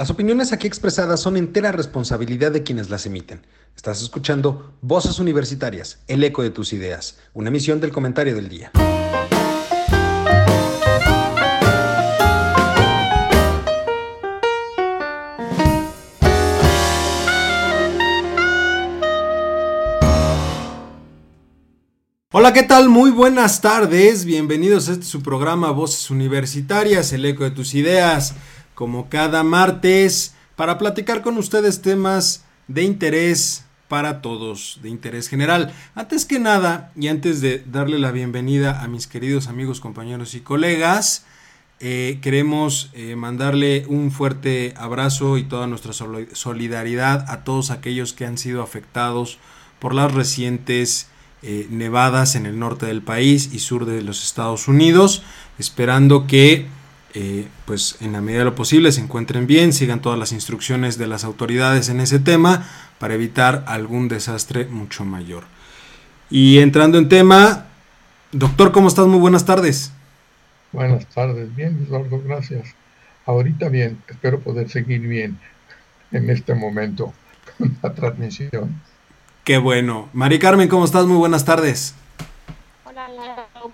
Las opiniones aquí expresadas son entera responsabilidad de quienes las emiten. Estás escuchando Voces Universitarias, el eco de tus ideas, una emisión del comentario del día. Hola, ¿qué tal? Muy buenas tardes. Bienvenidos a este su programa Voces Universitarias, el eco de tus ideas como cada martes, para platicar con ustedes temas de interés para todos, de interés general. Antes que nada, y antes de darle la bienvenida a mis queridos amigos, compañeros y colegas, eh, queremos eh, mandarle un fuerte abrazo y toda nuestra solidaridad a todos aquellos que han sido afectados por las recientes eh, nevadas en el norte del país y sur de los Estados Unidos, esperando que eh, pues en la medida de lo posible se encuentren bien, sigan todas las instrucciones de las autoridades en ese tema para evitar algún desastre mucho mayor. Y entrando en tema, doctor, ¿cómo estás? Muy buenas tardes. Buenas tardes, bien, Eduardo, gracias. Ahorita bien, espero poder seguir bien en este momento con la transmisión. Qué bueno. Mari Carmen, ¿cómo estás? Muy buenas tardes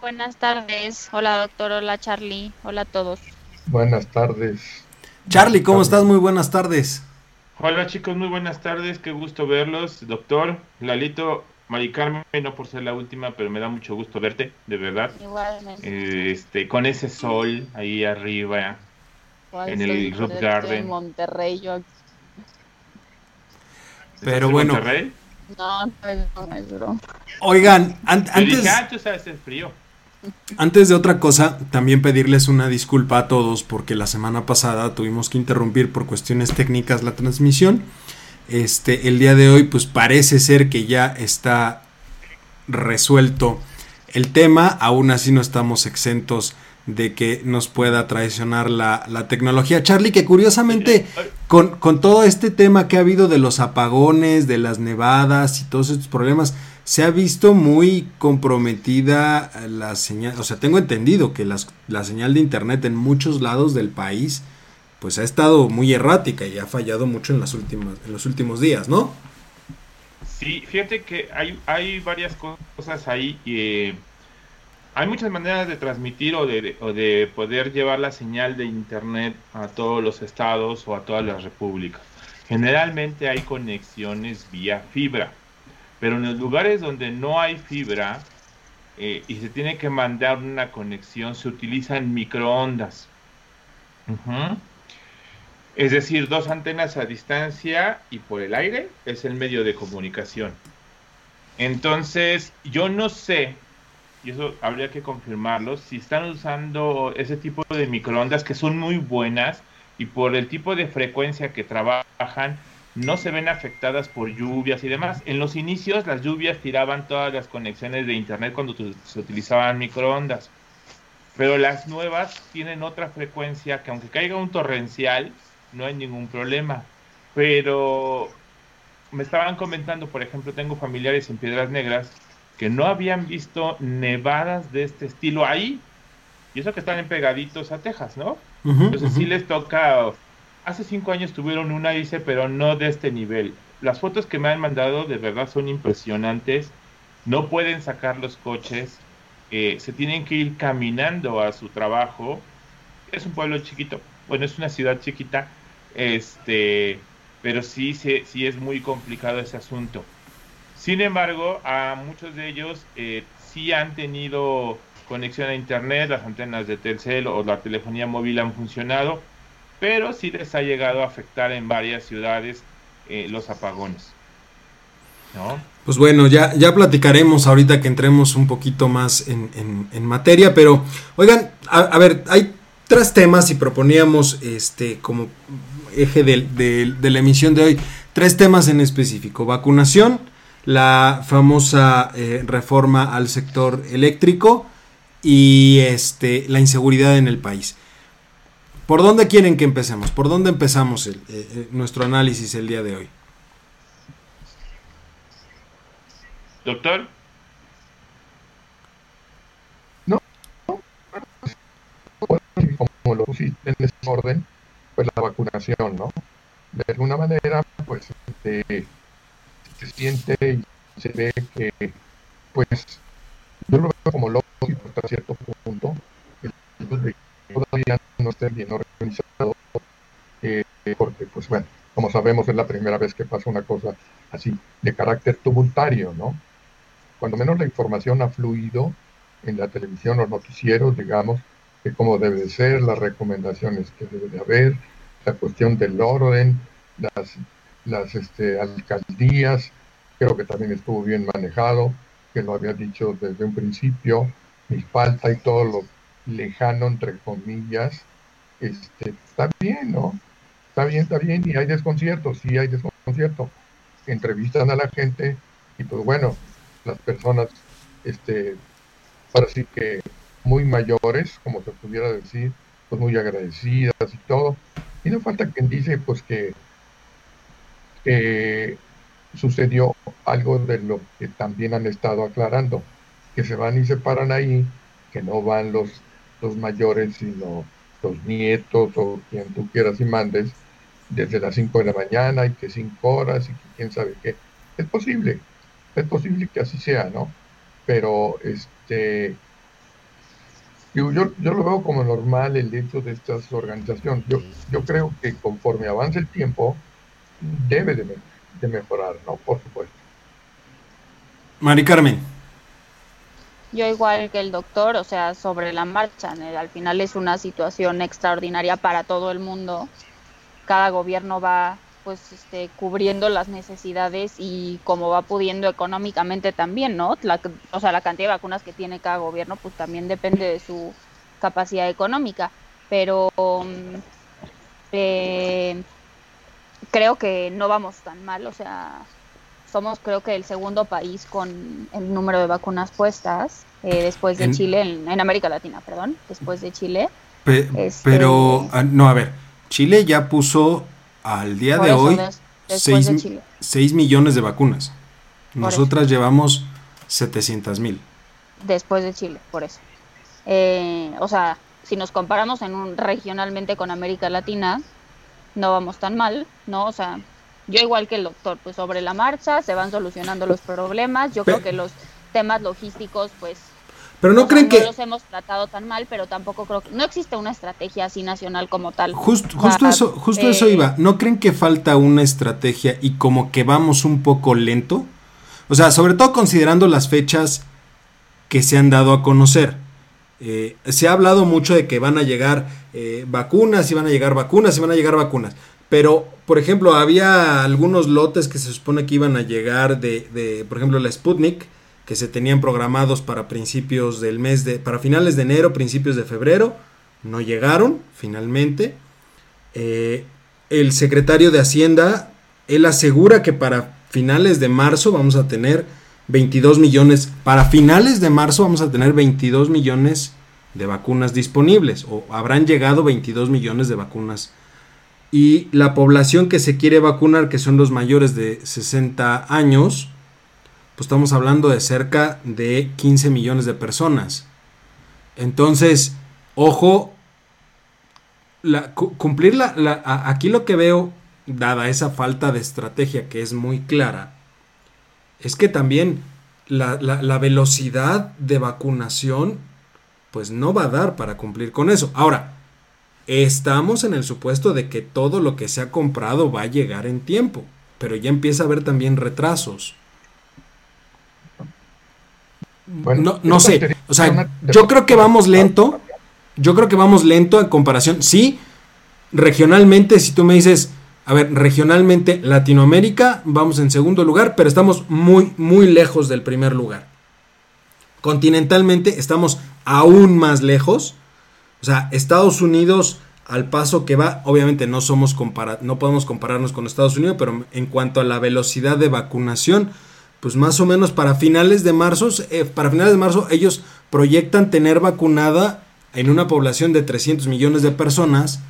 buenas tardes. Hola, doctor. Hola, Charlie. Hola a todos. Buenas tardes. Charlie, ¿cómo estás? Muy buenas tardes. Hola, chicos. Muy buenas tardes. Qué gusto verlos. Doctor, Lalito, Mari Carmen, no por ser la última, pero me da mucho gusto verte, de verdad. Igualmente. este, con ese sol ahí arriba, en el Roof Garden. En Monterrey, yo. Pero bueno. Monterrey? No, no es broma. Oigan, antes. Ah, sabes el frío. Antes de otra cosa, también pedirles una disculpa a todos porque la semana pasada tuvimos que interrumpir por cuestiones técnicas la transmisión. Este, el día de hoy, pues parece ser que ya está resuelto el tema. Aún así no estamos exentos de que nos pueda traicionar la, la tecnología. Charlie, que curiosamente con, con todo este tema que ha habido de los apagones, de las nevadas y todos estos problemas, se ha visto muy comprometida la señal, o sea, tengo entendido que la señal de internet en muchos lados del país pues ha estado muy errática y ha fallado mucho en las últimas en los últimos días, ¿no? Sí, fíjate que hay, hay varias cosas ahí y hay muchas maneras de transmitir o de, poder llevar la señal de internet a todos los estados o a todas las repúblicas. Generalmente hay conexiones vía fibra pero en los lugares donde no hay fibra eh, y se tiene que mandar una conexión, se utilizan microondas. Es decir, dos antenas a distancia y por el aire es el medio de comunicación. Entonces, yo no sé, y eso habría que confirmarlo, si están usando ese tipo de microondas que son muy buenas y por el tipo de frecuencia que trabajan, no se ven afectadas por lluvias y demás. En los inicios las lluvias tiraban todas las conexiones de internet cuando se utilizaban microondas. Pero las nuevas tienen otra frecuencia que aunque caiga un torrencial, no hay ningún problema. Pero me estaban comentando, por ejemplo, tengo familiares en Piedras Negras que no habían visto nevadas de este estilo ahí. Y eso que están en pegaditos a Texas, ¿no? Entonces sí les toca hace cinco años tuvieron una ICE, pero no de este nivel. Las fotos que me han mandado de verdad son impresionantes. No pueden sacar los coches, eh, se tienen que ir caminando a su trabajo. Es un pueblo chiquito, bueno, es una ciudad chiquita, este, pero sí, sí, sí es muy complicado ese asunto. Sin embargo, a muchos de ellos eh, sí han tenido conexión a internet, las antenas de Telcel o la telefonía móvil han funcionado pero sí les ha llegado a afectar en varias ciudades eh, los apagones. ¿no? Pues bueno, ya, ya platicaremos ahorita que entremos un poquito más en, en, materia, pero oigan, a, ver, hay tres temas y proponíamos este como eje de, de, la emisión de hoy, tres temas en específico, vacunación, la famosa eh, reforma al sector eléctrico y este, la inseguridad en el país. ¿Por dónde quieren que empecemos? ¿Por dónde empezamos el, eh, eh, nuestro análisis el día de hoy? Doctor. No, como lo pusiste en ese orden, pues la vacunación, ¿no? De alguna manera, pues este, se siente y se ve que, pues, yo lo veo como lógico hasta cierto punto, todavía no esté bien organizado, eh, porque, pues bueno, como sabemos, es la primera vez que pasa una cosa así, de carácter tumultario, ¿no? Cuando menos la información ha fluido en la televisión o noticieros, digamos, de cómo debe de ser, las recomendaciones que debe de haber, la cuestión del orden, las, las este, alcaldías, creo que también estuvo bien manejado, que lo había dicho desde un principio, mi falta y todo lo lejano, entre comillas, este, está bien, ¿no? Está bien, está bien, y hay desconcierto, sí hay desconcierto. Entrevistan a la gente y pues bueno, las personas, este, ahora sí que muy mayores, como se pudiera decir, pues muy agradecidas y todo. Y no falta quien dice pues que sucedió algo de lo que también han estado aclarando, que se van y se paran ahí, que no van los, los mayores, sino los nietos o quien tú quieras y mandes, desde las 5 de la mañana y que 5 horas y que quién sabe qué. Es posible, es posible que así sea, ¿no? Pero este yo, yo lo veo como normal el hecho de estas organizaciones. Yo, yo creo que conforme avance el tiempo, debe de, de mejorar, ¿no? Por supuesto. Mari Carmen. Yo igual que el doctor, o sea, sobre la marcha, al final es una situación extraordinaria para todo el mundo. Cada gobierno va pues este, cubriendo las necesidades y como va pudiendo económicamente también, ¿no? o sea, la cantidad de vacunas que tiene cada gobierno pues también depende de su capacidad económica, pero mm, eh, creo que no vamos tan mal, o sea, somos creo que el segundo país con el número de vacunas puestas eh, después de Chile, en, América Latina, perdón, después de Chile. Este, pero, ah, no, a ver, Chile ya puso al día de hoy 6 millones de vacunas. Nosotras llevamos 700 mil. Después de Chile, por eso. Eh, o sea, si nos comparamos en un, regionalmente con América Latina, no vamos tan mal, ¿no? O sea, yo igual que el doctor, pues sobre la marcha se van solucionando los problemas. Yo creo que los temas logísticos, pues pero no creen que... No los hemos tratado tan mal, pero tampoco creo que... No existe una estrategia así nacional como tal. justo eso, justo eso eh, iba. ¿No creen que falta una estrategia y como que vamos un poco lento? O sea, sobre todo considerando las fechas que se han dado a conocer. Eh, se ha hablado mucho de que van a llegar eh, vacunas y van a llegar vacunas y van a llegar vacunas. Pero, por ejemplo, había algunos lotes que se supone que iban a llegar de, de por ejemplo, la Sputnik que se tenían programados para principios del mes de, para finales de enero, principios de febrero, no llegaron finalmente. Eh, el secretario de Hacienda, él asegura que para finales de marzo vamos a tener 22 millones, para finales de marzo vamos a tener 22 millones de vacunas disponibles, o habrán llegado 22 millones de vacunas. Y la población que se quiere vacunar, que son los mayores de 60 años, pues estamos hablando de cerca de 15 millones de personas. Entonces, ojo, cumplir la, aquí lo que veo, dada esa falta de estrategia que es muy clara, es que también la, la, velocidad de vacunación, pues no va a dar para cumplir con eso. Ahora, estamos en el supuesto de que todo lo que se ha comprado va a llegar en tiempo, pero ya empieza a haber también retrasos no, no sé. O sea, yo creo que vamos lento. Yo creo que vamos lento en comparación. Sí, regionalmente, si tú me dices, a ver, regionalmente Latinoamérica, vamos en segundo lugar, pero estamos muy, muy lejos del primer lugar. Continentalmente estamos aún más lejos. O sea, Estados Unidos, al paso que va, obviamente no somos no podemos compararnos con Estados Unidos, pero en cuanto a la velocidad de vacunación, pues más o menos para finales de marzo, eh, para finales de marzo ellos proyectan tener vacunada en una población de 300 millones de personas,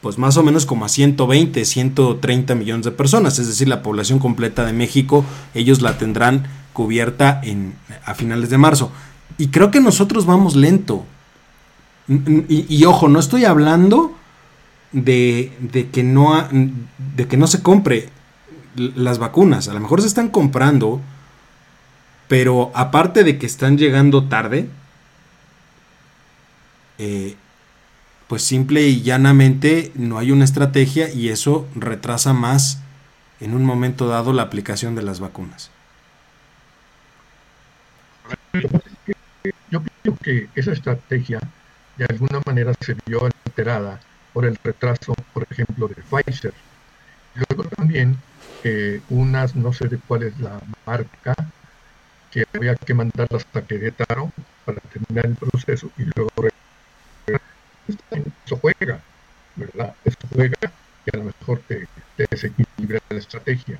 pues más o menos como a 120, 130 millones de personas, es decir, la población completa de México, ellos la tendrán cubierta en, a finales de marzo. Y creo que nosotros vamos lento. Y, ojo, no estoy hablando de, de, que no de que no se compre las vacunas. A lo mejor se están comprando, pero aparte de que están llegando tarde, eh, pues simple y llanamente no hay una estrategia y eso retrasa más en un momento dado la aplicación de las vacunas. Yo creo que esa estrategia de alguna manera se vio alterada por el retraso, por ejemplo, de Pfizer. Luego también eh, unas, no sé de cuál es la marca, que había que mandarlas a Querétaro para terminar el proceso y luego eso juega, ¿verdad? Eso juega y a lo mejor te, te desequilibra la estrategia.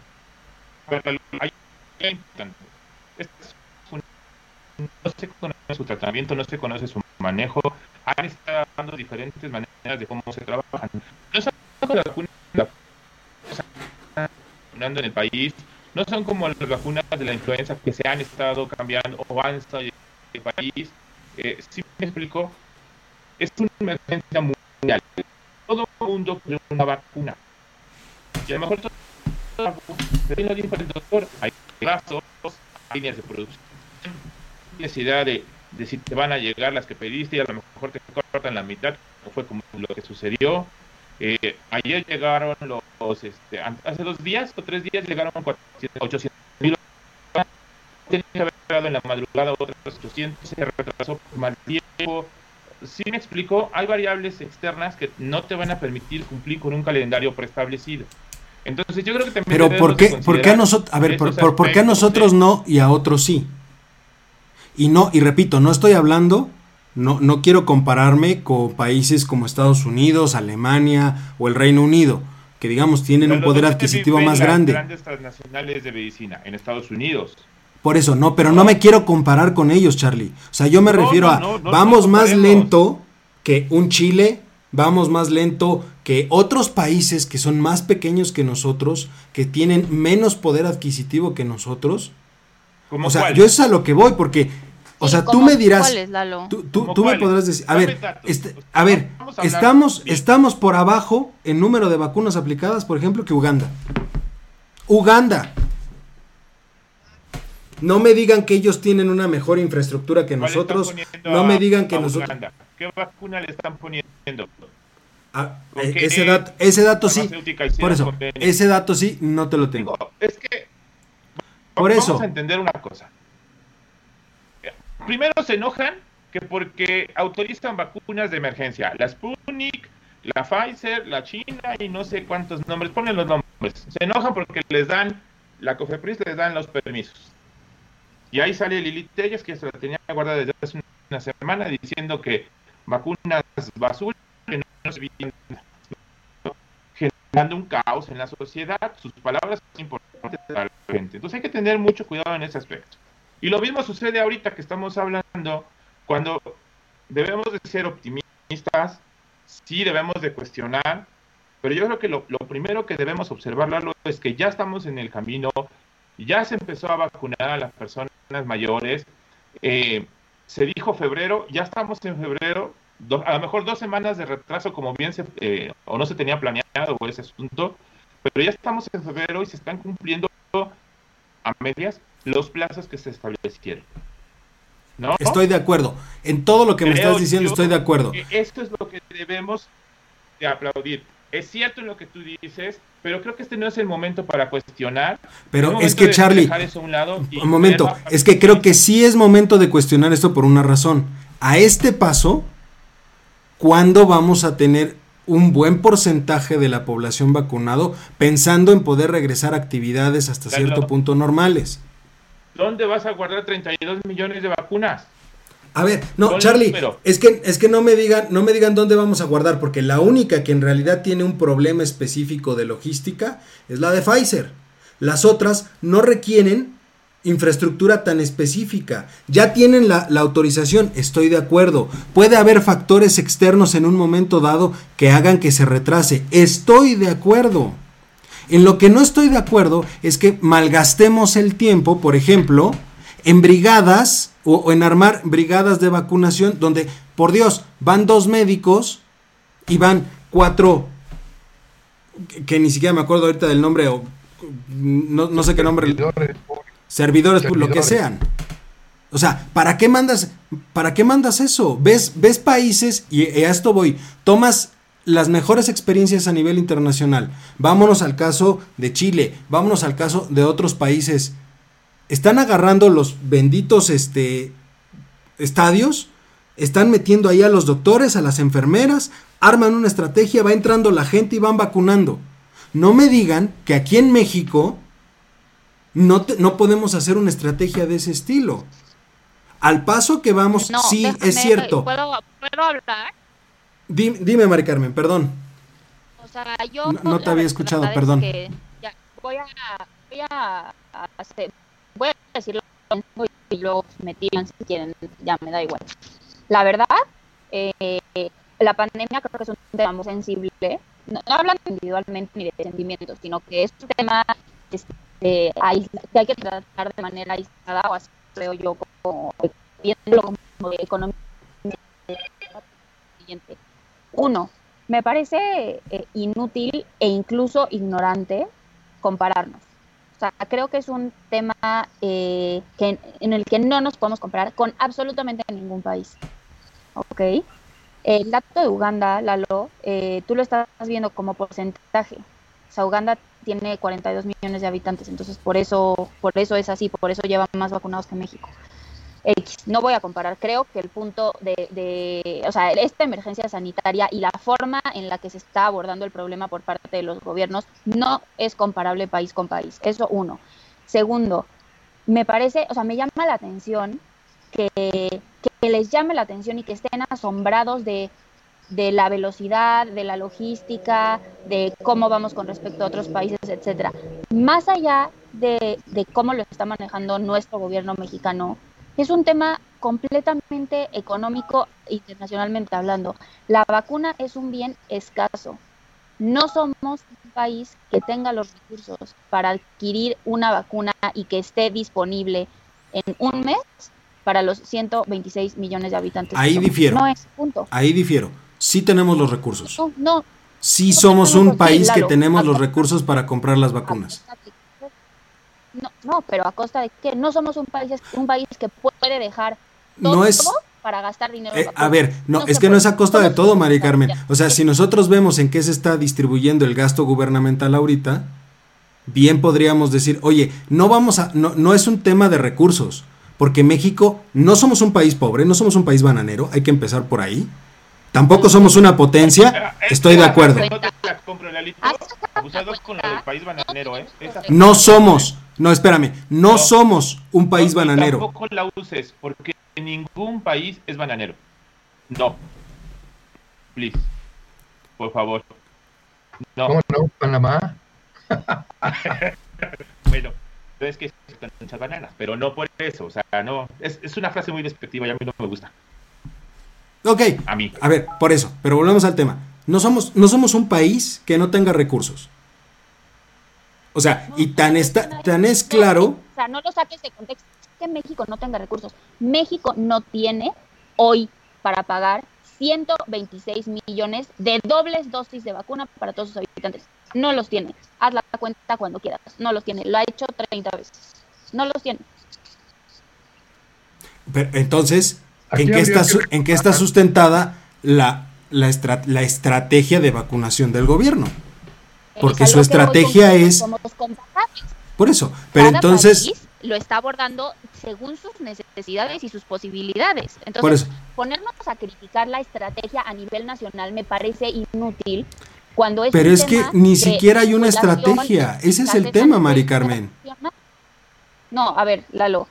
no se conoce su tratamiento, no se conoce su manejo, han estado dando diferentes maneras de cómo se trabajan. No son como las vacunas en el país, no son como las vacunas de la influenza que se han estado cambiando o han estado en el país. Eh, si me explico, es una emergencia mundial. Todo el mundo quiere una vacuna. Y a lo mejor todo lo dijo el doctor, hay hay líneas de producción, necesidad de, de te van a llegar las que pediste y a lo mejor te cortan la mitad, o fue como lo que sucedió. Eh, ayer llegaron los, este, hace dos días o tres días llegaron 800 mil. Tenía que haber llegado en la madrugada otros 800, se retrasó por mal tiempo. Si me explico, hay variables externas que no te van a permitir cumplir con un calendario preestablecido. Entonces yo creo que también... Pero ¿por qué, ¿por qué a nosotros, a ver, por, por, qué a nosotros no y a otros sí? Y no, y repito, no estoy hablando, no, no quiero compararme con países como Estados Unidos, Alemania o el Reino Unido, que digamos tienen un poder adquisitivo más grande. grandes transnacionales de medicina en Estados Unidos. Por eso, no, pero no me quiero comparar con ellos, Charlie. O sea, yo me refiero a, vamos más lento que un Chile, vamos más lento que otros países que son más pequeños que nosotros, que tienen menos poder adquisitivo que nosotros. O sea, yo es a lo que voy, porque o sea, tú me dirás. Tú, tú, me podrás decir. A ver, este, a ver, estamos, estamos por abajo en número de vacunas aplicadas, por ejemplo, que Uganda. Uganda. No me digan que ellos tienen una mejor infraestructura que nosotros. No me digan que nosotros. ¿Qué vacuna le están poniendo? Ah, eh, ese, dato, ese dato sí. Por eso, ese dato sí, no te lo tengo. es que. Por eso. Vamos a entender una cosa primero se enojan que porque autorizan vacunas de emergencia, la Sputnik, la Pfizer, la China y no sé cuántos nombres, ponen los nombres. Se enojan porque les dan, la COFEPRIS les dan los permisos. Y ahí sale Lilith Telles, que se la tenía guardada desde hace una semana, diciendo que vacunas basura que no se vienen generando un caos en la sociedad. Sus palabras son importantes para la gente. Entonces hay que tener mucho cuidado en ese aspecto. Y lo mismo sucede ahorita que estamos hablando, cuando debemos de ser optimistas, sí debemos de cuestionar, pero yo creo que lo, primero que debemos observar, es que ya estamos en el camino, ya se empezó a vacunar a las personas mayores, eh, se dijo febrero, ya estamos en febrero, a lo mejor dos semanas de retraso como bien se, eh, o no se tenía planeado ese asunto, pero ya estamos en febrero y se están cumpliendo a medias los plazos que se establecieron. ¿No? Estoy de acuerdo. En todo lo que me estás diciendo estoy de acuerdo. Esto es lo que debemos de aplaudir. Es cierto en lo que tú dices, pero creo que este no es el momento para cuestionar. Pero es que Charlie, un, un momento, es que creo que sí es momento de cuestionar esto por una razón. A este paso, ¿cuándo vamos a tener un buen porcentaje de la población vacunado pensando en poder regresar a actividades hasta cierto punto normales? ¿Dónde vas a guardar 32 millones de vacunas? A ver, no, Charlie, es que, es que no me digan, no me digan dónde vamos a guardar, porque la única que en realidad tiene un problema específico de logística es la de Pfizer. Las otras no requieren infraestructura tan específica. Ya tienen la, la, autorización, estoy de acuerdo. Puede haber factores externos en un momento dado que hagan que se retrase, estoy de acuerdo. En lo que no estoy de acuerdo es que malgastemos el tiempo, por ejemplo, en brigadas o, en armar brigadas de vacunación donde, por Dios, van dos médicos y van cuatro que, ni siquiera me acuerdo ahorita del nombre, o no, sé qué nombre. Servidores, servidores, lo que sean. O sea, ¿para qué mandas, para qué mandas eso? ¿Ves, ves países, y a esto voy, tomas las mejores experiencias a nivel internacional. Vámonos al caso de Chile, vámonos al caso de otros países. Están agarrando los benditos este, estadios, están metiendo ahí a los doctores, a las enfermeras, arman una estrategia, va entrando la gente y van vacunando. No me digan que aquí en México no, no podemos hacer una estrategia de ese estilo. Al paso que vamos, sí, es cierto. ¿puedo, hablar? Dime, dime, Mari Carmen, perdón. O sea, yo no, te había escuchado, perdón. voy a, voy a, hacer, voy a decirlo y luego me tiran si quieren, ya me da igual. La verdad, eh, la pandemia creo que es un tema muy sensible, no, hablando individualmente ni de sentimientos, sino que es un tema este, que hay que tratar de manera aislada, o así creo yo, como viéndolo como de economía. Uno, me parece eh, inútil e incluso ignorante compararnos. Sea, creo que es un tema eh, en el que no nos podemos comparar con absolutamente ningún país. ¿Ok? El dato de Uganda, Lalo, eh, tú lo estás viendo como porcentaje. O sea, Uganda tiene 42 millones de habitantes, entonces por eso, por eso es así, por eso lleva más vacunados que México. No voy a comparar, creo que el punto de, de, o sea, esta emergencia sanitaria y la forma en la que se está abordando el problema por parte de los gobiernos no es comparable país con país. Eso uno. Segundo, me parece, o sea, me llama la atención que, que les llame la atención y que estén asombrados de, de la velocidad, de la logística, de cómo vamos con respecto a otros países, etcétera. Más allá de, de, cómo lo está manejando nuestro gobierno mexicano, es un tema completamente económico internacionalmente hablando. La vacuna es un bien escaso. No somos un país que tenga los recursos para adquirir una vacuna y que esté disponible en un mes para los 126 millones de habitantes. Ahí difiero. No es, punto. Ahí difiero. Sí tenemos los recursos. No, no. Sí somos un país que tenemos los recursos para comprar las vacunas. No, no, pero a costa de que no somos un país, un país que puede dejar todo no es, para gastar dinero. Eh, a ver, no, es que no es a costa de todo, María Carmen. O sea, si nosotros vemos en qué se está distribuyendo el gasto gubernamental ahorita, bien podríamos decir, oye, no vamos a, no, no es un tema de recursos, porque México no somos un país pobre, no somos un país bananero, hay que empezar por ahí. Tampoco somos una potencia, estoy de acuerdo. No somos, no, espérame, no, somos un país bananero. Tampoco la uses, porque ningún país es bananero. No. Please. Por favor. No. ¿Cómo no? Panamá. bueno, es que están muchas bananas, pero no por eso. O sea, no. Es, es una frase muy despectiva y a mí no me gusta. Ok. A mí. A ver, por eso. Pero volvemos al tema. No somos, no somos un país que no tenga recursos. O sea, y tan, está, tan es claro. O sea, no lo saques de contexto. Que México no tenga recursos. México no tiene hoy para pagar 126 millones de dobles dosis de vacuna para todos sus habitantes. No los tiene. Haz la cuenta cuando quieras. No los tiene. Lo ha hecho 30 veces. No los tiene. Pero, entonces, ¿En qué, está, ¿En qué está sustentada la, la, estrategia de vacunación del gobierno? Porque su estrategia es... Por eso, pero entonces... lo está abordando según sus necesidades y sus posibilidades. Entonces, ponernos a criticar la estrategia a nivel nacional me parece inútil cuando es Pero es que ni siquiera hay una estrategia. Ese es el tema, Mari Carmen. No, a ver, Lalo,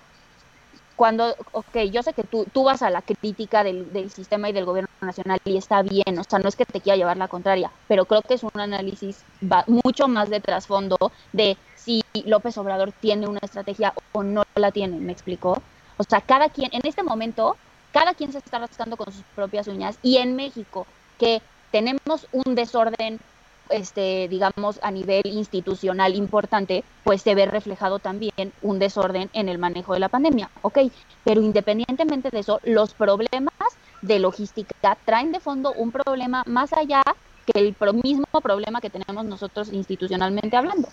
cuando, ok, yo sé que tú, tú vas a la crítica del, del, sistema y del gobierno nacional y está bien, o sea, no es que te quiera llevar la contraria, pero creo que es un análisis mucho más de trasfondo de si López Obrador tiene una estrategia o no la tiene, ¿me explicó? O sea, cada quien, en este momento, cada quien se está rascando con sus propias uñas y en México, que tenemos un desorden este, digamos, a nivel institucional importante, pues se ve reflejado también un desorden en el manejo de la pandemia, ¿ok? Pero independientemente de eso, los problemas de logística traen de fondo un problema más allá que el mismo problema que tenemos nosotros institucionalmente hablando.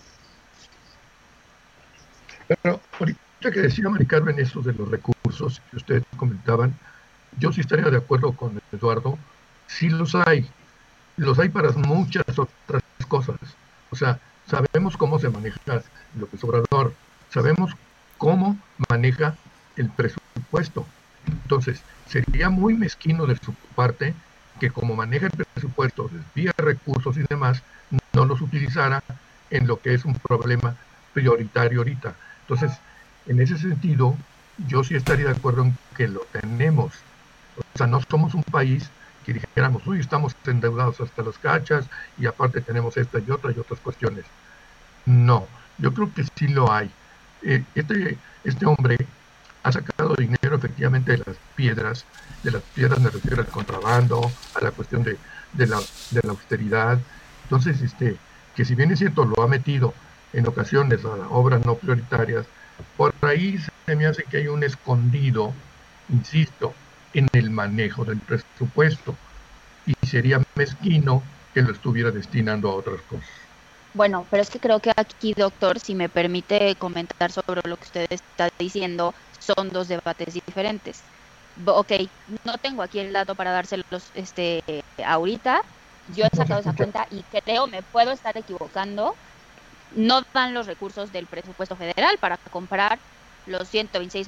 Pero ahorita que decía Mari Carmen eso de los recursos que ustedes comentaban, yo sí estaría de acuerdo con Eduardo, sí los hay, los hay para muchas otras cosas. O sea, sabemos cómo se maneja López Obrador, sabemos cómo maneja el presupuesto. Entonces, sería muy mezquino de su parte que como maneja el presupuesto, desvía recursos y demás, no los utilizara en lo que es un problema prioritario ahorita. Entonces, en ese sentido, yo sí estaría de acuerdo en que lo tenemos. O sea, no somos un país que dijéramos, uy, estamos endeudados hasta las cachas y aparte tenemos esta y otra y otras cuestiones. No, yo creo que sí lo hay. Eh, este, este hombre ha sacado dinero efectivamente de las piedras, de las piedras me refiero al contrabando, a la cuestión de, de, la, de la austeridad. Entonces, este, que si bien es cierto, lo ha metido en ocasiones a obras no prioritarias, por ahí se me hace que hay un escondido, insisto, en el manejo del presupuesto y sería mezquino que lo estuviera destinando a otras cosas. Bueno, pero es que creo que aquí, doctor, si me permite comentar sobre lo que usted está diciendo, son dos debates diferentes. Ok, no tengo aquí el dato para dárselos este, ahorita. Yo he sacado esa cuenta y creo, me puedo estar equivocando, no dan los recursos del presupuesto federal para comprar los 126,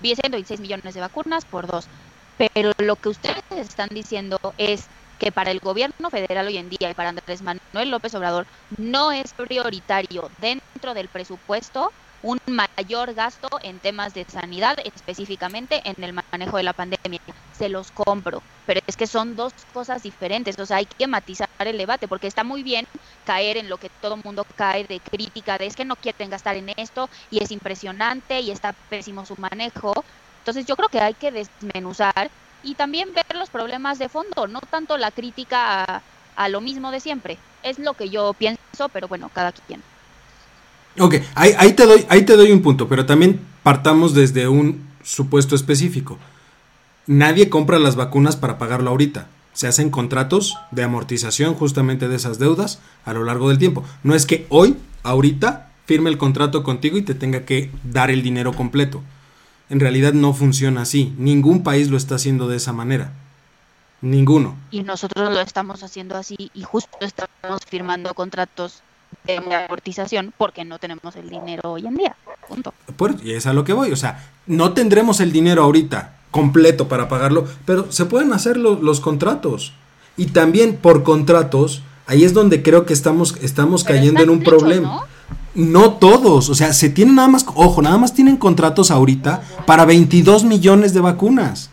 126 millones de vacunas por dos. Pero lo que ustedes están diciendo es que para el gobierno federal hoy en día y para Andrés Manuel López Obrador no es prioritario dentro del presupuesto un mayor gasto en temas de sanidad, específicamente en el manejo de la pandemia. Se los compro, pero es que son dos cosas diferentes, o sea, hay que matizar el debate, porque está muy bien caer en lo que todo el mundo cae de crítica, de es que no quieren gastar en esto y es impresionante y está pésimo su manejo. Entonces yo creo que hay que desmenuzar y también ver los problemas de fondo, no tanto la crítica a, a lo mismo de siempre. Es lo que yo pienso, pero bueno, cada quien. Ok, ahí, te doy, ahí te doy un punto, pero también partamos desde un supuesto específico. Nadie compra las vacunas para pagarlo ahorita. Se hacen contratos de amortización justamente de esas deudas a lo largo del tiempo. No es que hoy, ahorita, firme el contrato contigo y te tenga que dar el dinero completo. En realidad no funciona así. Ningún país lo está haciendo de esa manera. Ninguno. Y nosotros lo estamos haciendo así y justo estamos firmando contratos de amortización porque no tenemos el dinero hoy en día. Punto. y es a lo que voy. O sea, no tendremos el dinero ahorita completo para pagarlo, pero se pueden hacer los contratos. Y también por contratos, ahí es donde creo que estamos, estamos cayendo en un problema. ¿no? todos, o sea, se tienen nada más, ojo, nada más tienen contratos ahorita para 22 millones de vacunas.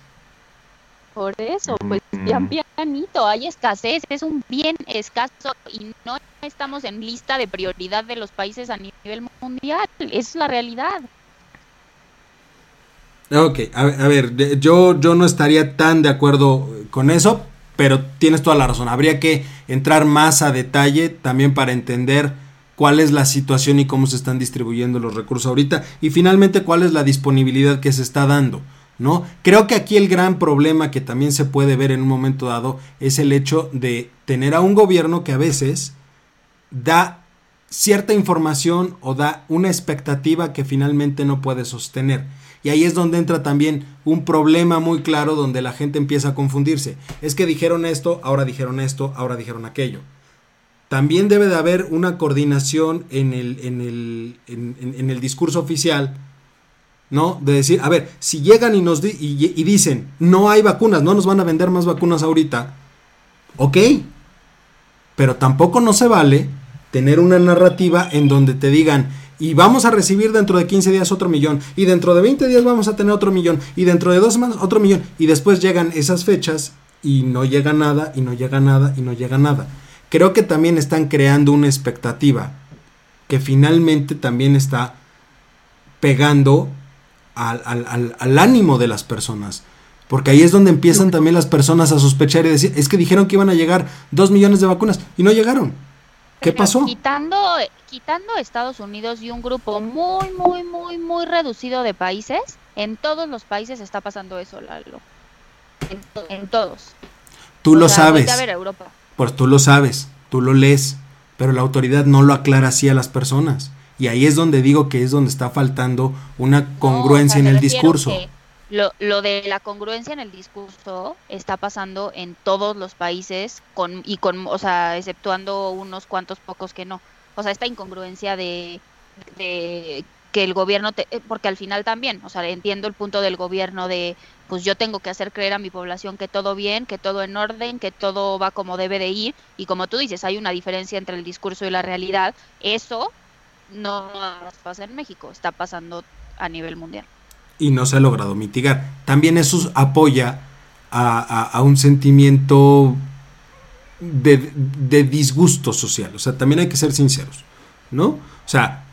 Por eso, pues bien pianito, hay escasez, es un bien escaso y no estamos en lista de prioridad de los países a nivel mundial, es la realidad. Ok, a, ver, yo, yo no estaría tan de acuerdo con eso, pero tienes toda la razón, habría que entrar más a detalle también para entender cuál es la situación y cómo se están distribuyendo los recursos ahorita y finalmente cuál es la disponibilidad que se está dando. ¿No? Creo que aquí el gran problema que también se puede ver en un momento dado es el hecho de tener a un gobierno que a veces da cierta información o da una expectativa que finalmente no puede sostener. Y ahí es donde entra también un problema muy claro donde la gente empieza a confundirse. Es que dijeron esto, ahora dijeron esto, ahora dijeron aquello. También debe de haber una coordinación en el, en el, en el discurso oficial ¿no? De decir, a ver, si llegan y nos y, dicen, no hay vacunas, no nos van a vender más vacunas ahorita, ok, pero tampoco no se vale tener una narrativa en donde te digan, y vamos a recibir dentro de 15 días otro millón, y dentro de 20 días vamos a tener otro millón, y dentro de dos semanas otro millón, y después llegan esas fechas y no llega nada, y no llega nada, y no llega nada. Creo que también están creando una expectativa que finalmente también está pegando al, ánimo de las personas. Porque ahí es donde empiezan también las personas a sospechar y decir, es que dijeron que iban a llegar dos millones de vacunas y no llegaron. ¿Qué pasó? Quitando, quitando Estados Unidos y un grupo muy, muy, muy, muy reducido de países, en todos los países está pasando eso, Lalo. En, todos. Tú lo sabes. A ver Europa. Pues tú lo sabes, tú lo lees, pero la autoridad no lo aclara así a las personas. Y ahí es donde digo que es donde está faltando una congruencia en el discurso. Lo, lo, de la congruencia en el discurso está pasando en todos los países con y con o sea exceptuando unos cuantos pocos que no. O sea esta incongruencia de, de que el gobierno te, eh, porque al final también o sea entiendo el punto del gobierno de pues yo tengo que hacer creer a mi población que todo bien que todo en orden que todo va como debe de ir. Y como tú dices hay una diferencia entre el discurso y la realidad. Eso no pasa en México está pasando a nivel mundial y no se ha logrado mitigar. También eso apoya a, un sentimiento de, disgusto social. O sea, también hay que ser sinceros, ¿no? O sea,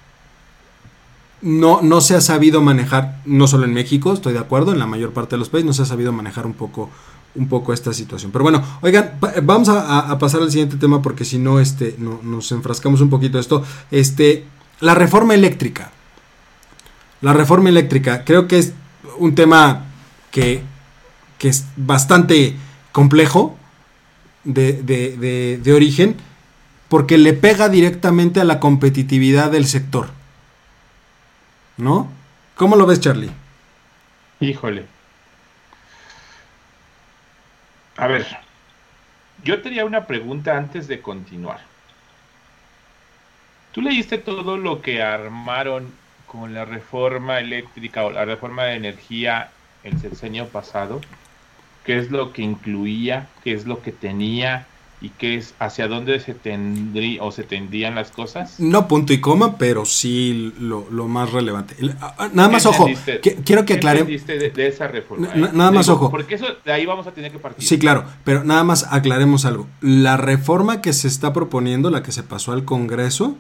no, no se ha sabido manejar, no solo en México, estoy de acuerdo, en la mayor parte de los países no se ha sabido manejar un poco, un poco esta situación. Pero bueno, oigan, vamos a, pasar al siguiente tema porque si no, este, no, nos enfrascamos un poquito esto. Este, la reforma eléctrica. La reforma eléctrica, creo que es un tema que, es bastante complejo de, de, origen, porque le pega directamente a la competitividad del sector. ¿No? ¿Cómo lo ves, Charlie? Híjole. A ver, yo tenía una pregunta antes de continuar. ¿Tú leíste todo lo que armaron con la reforma eléctrica o la reforma de energía el sexenio pasado, qué es lo que incluía, qué es lo que tenía y qué es hacia dónde se tendría o se tendrían las cosas. No punto y coma, pero sí lo, más relevante. Nada más ojo, quiero que aclaremos. De, de, esa reforma? Eh? Nada más ojo. Porque eso de ahí vamos a tener que partir. Sí, claro, pero nada más aclaremos algo. La reforma que se está proponiendo, la que se pasó al Congreso,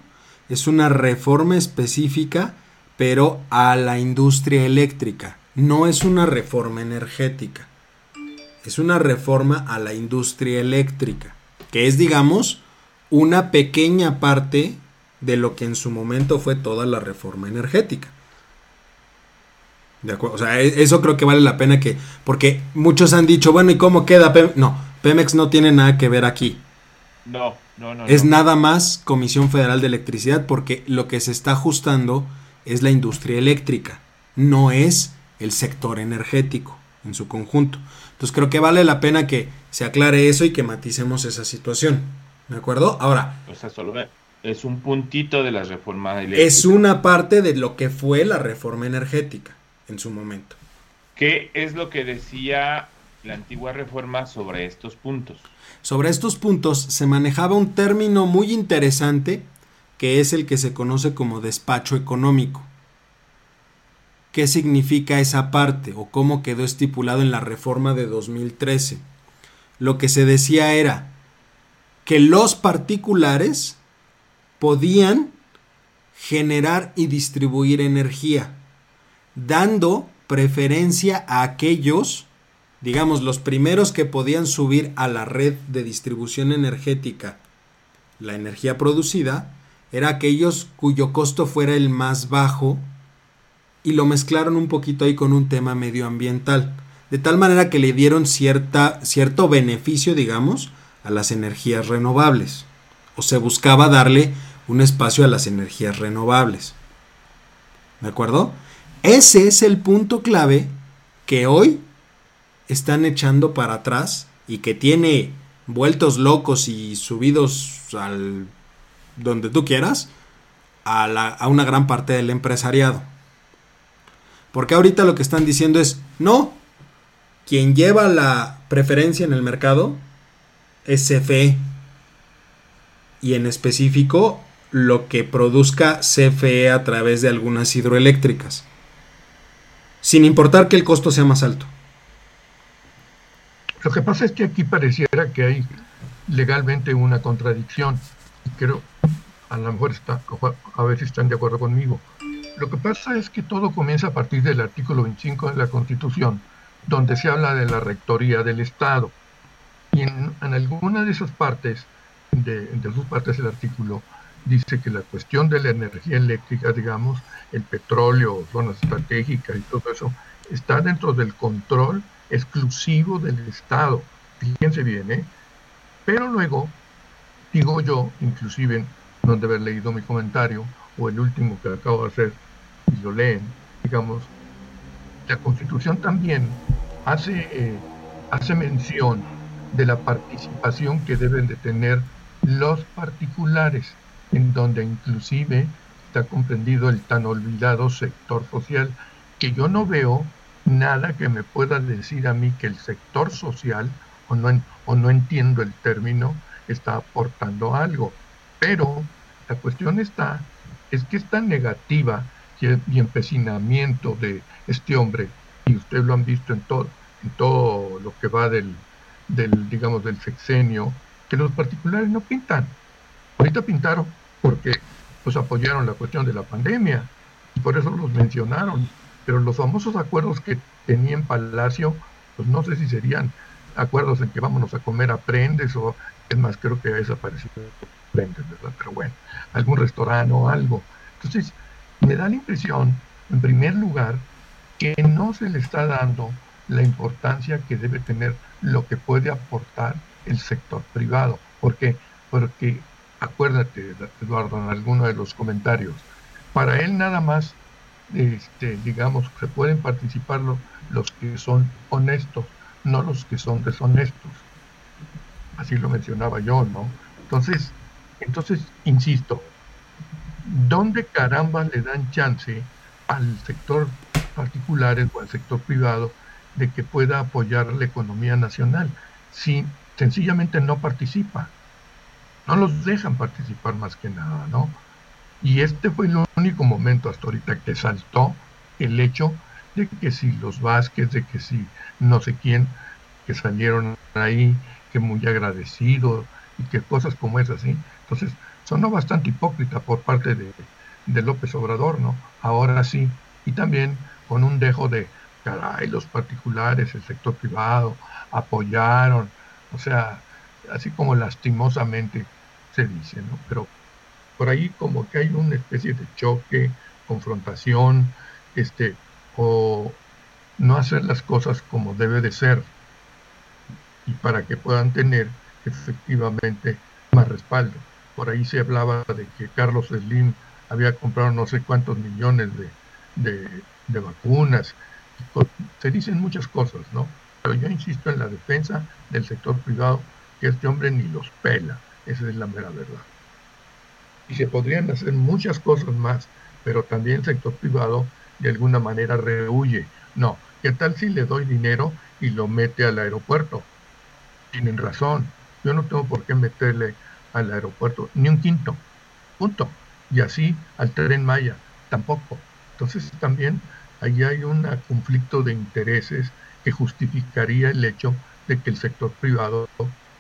es una reforma específica pero a la industria eléctrica. No es una reforma energética, es una reforma a la industria eléctrica, que es, digamos, una pequeña parte de lo que en su momento fue toda la reforma energética. De acuerdo, o sea, e-, eso creo que vale la pena que, porque muchos han dicho, bueno, ¿y cómo queda Pemex? No, Pemex no tiene nada que ver aquí. No, no, no. Es nada más Comisión Federal de Electricidad, porque lo que se está ajustando es la industria eléctrica, no es el sector energético en su conjunto. Entonces creo que vale la pena que se aclare eso y que maticemos esa situación. ¿De acuerdo? Ahora. O sea, solo es un puntito de la reforma eléctrica. Es una parte de lo que fue la reforma energética en su momento. ¿Qué es lo que decía la antigua reforma sobre estos puntos? Sobre estos puntos se manejaba un término muy interesante que es el que se conoce como despacho económico. ¿Qué significa esa parte o cómo quedó estipulado en la reforma de 2013? Lo que se decía era que los particulares podían generar y distribuir energía, dando preferencia a aquellos, digamos, los primeros que podían subir a la red de distribución energética la energía producida, era aquellos cuyo costo fuera el más bajo y lo mezclaron un poquito ahí con un tema medioambiental, de tal manera que le dieron cierta, cierto beneficio, digamos, a las energías renovables, o se buscaba darle un espacio a las energías renovables. ¿De acuerdo? Ese es el punto clave que hoy están echando para atrás y que tiene vueltos locos y subidos al donde tú quieras, a, una gran parte del empresariado. Porque ahorita lo que están diciendo es, no, quien lleva la preferencia en el mercado es CFE. Y en específico, lo que produzca CFE a través de algunas hidroeléctricas. Sin importar que el costo sea más alto. Lo que pasa es que aquí pareciera que hay legalmente una contradicción. Creo, a lo mejor está, a ver si están de acuerdo conmigo. Lo que pasa es que todo comienza a partir del artículo 25 de la Constitución, donde se habla de la rectoría del Estado. Y en, alguna de esas partes, de, de sus partes del artículo, dice que la cuestión de la energía eléctrica, digamos, el petróleo, zonas estratégicas y todo eso, está dentro del control exclusivo del Estado. Fíjense bien, ¿eh? Pero luego, digo yo, inclusive no de haber leído mi comentario o el último que acabo de hacer, y lo leen, digamos, la Constitución también hace, eh, hace mención de la participación que deben de tener los particulares, en donde inclusive está comprendido el tan olvidado sector social, que yo no veo nada que me pueda decir a mí que el sector social, o no, o no entiendo el término, está aportando algo. Pero la cuestión está, es que esta negativa y empecinamiento de este hombre, y ustedes lo han visto en todo, en todo lo que va del, del, digamos, del sexenio, que los particulares no pintan. Ahorita pintaron porque pues apoyaron la cuestión de la pandemia y por eso los mencionaron. Pero los famosos acuerdos que tenía en Palacio, pues no sé si serían acuerdos en que vámonos a comer a prendes o es más, creo que ha desaparecido prendes, ¿verdad? Pero bueno, algún restaurante o algo. Entonces, me da la impresión, en primer lugar, que no se le está dando la importancia que debe tener lo que puede aportar el sector privado. porque Porque, acuérdate, Eduardo, en alguno de los comentarios, para él nada más, este, digamos, se pueden participar los que son honestos, no los que son deshonestos. Así lo mencionaba yo, ¿no? Entonces, entonces, insisto, ¿dónde caramba le dan chance al sector particular o al sector privado de que pueda apoyar la economía nacional si sencillamente no participa? No los dejan participar más que nada, ¿no? Y este fue el único momento hasta ahorita que saltó el hecho de que si los Vázquez, de que si no sé quién, que salieron ahí, que muy agradecido y que cosas como esas, ¿sí? Entonces, sonó bastante hipócrita por parte de, de López Obrador, ¿no? Ahora sí, y también con un dejo de, caray, los particulares, el sector privado, apoyaron, o sea, así como lastimosamente se dice, ¿no? Pero por ahí como que hay una especie de choque, confrontación, este, o no hacer las cosas como debe de ser, y para que puedan tener efectivamente más respaldo. Por ahí se hablaba de que Carlos Slim había comprado no sé cuántos millones de, de, vacunas. Se dicen muchas cosas, ¿no? Pero yo insisto en la defensa del sector privado, que este hombre ni los pela. Esa es la mera verdad. Y se podrían hacer muchas cosas más, pero también el sector privado de alguna manera rehuye. No, ¿qué tal si le doy dinero y lo mete al aeropuerto? Tienen razón. Yo no tengo por qué meterle al aeropuerto, ni un quinto, punto. Y así al tren Maya, tampoco. Entonces también ahí hay un conflicto de intereses que justificaría el hecho de que el sector privado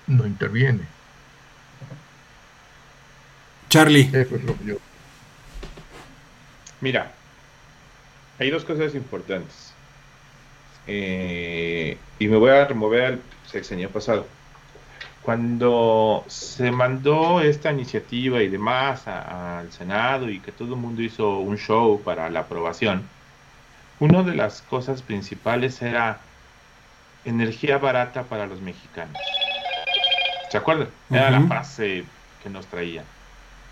no interviene. Charlie. Mira, hay dos cosas importantes. Eh, y me voy a remover al sexenio pasado cuando se mandó esta iniciativa y demás al Senado y que todo el mundo hizo un show para la aprobación, una de las cosas principales era energía barata para los mexicanos. ¿Se acuerdan? Era la frase que nos traía.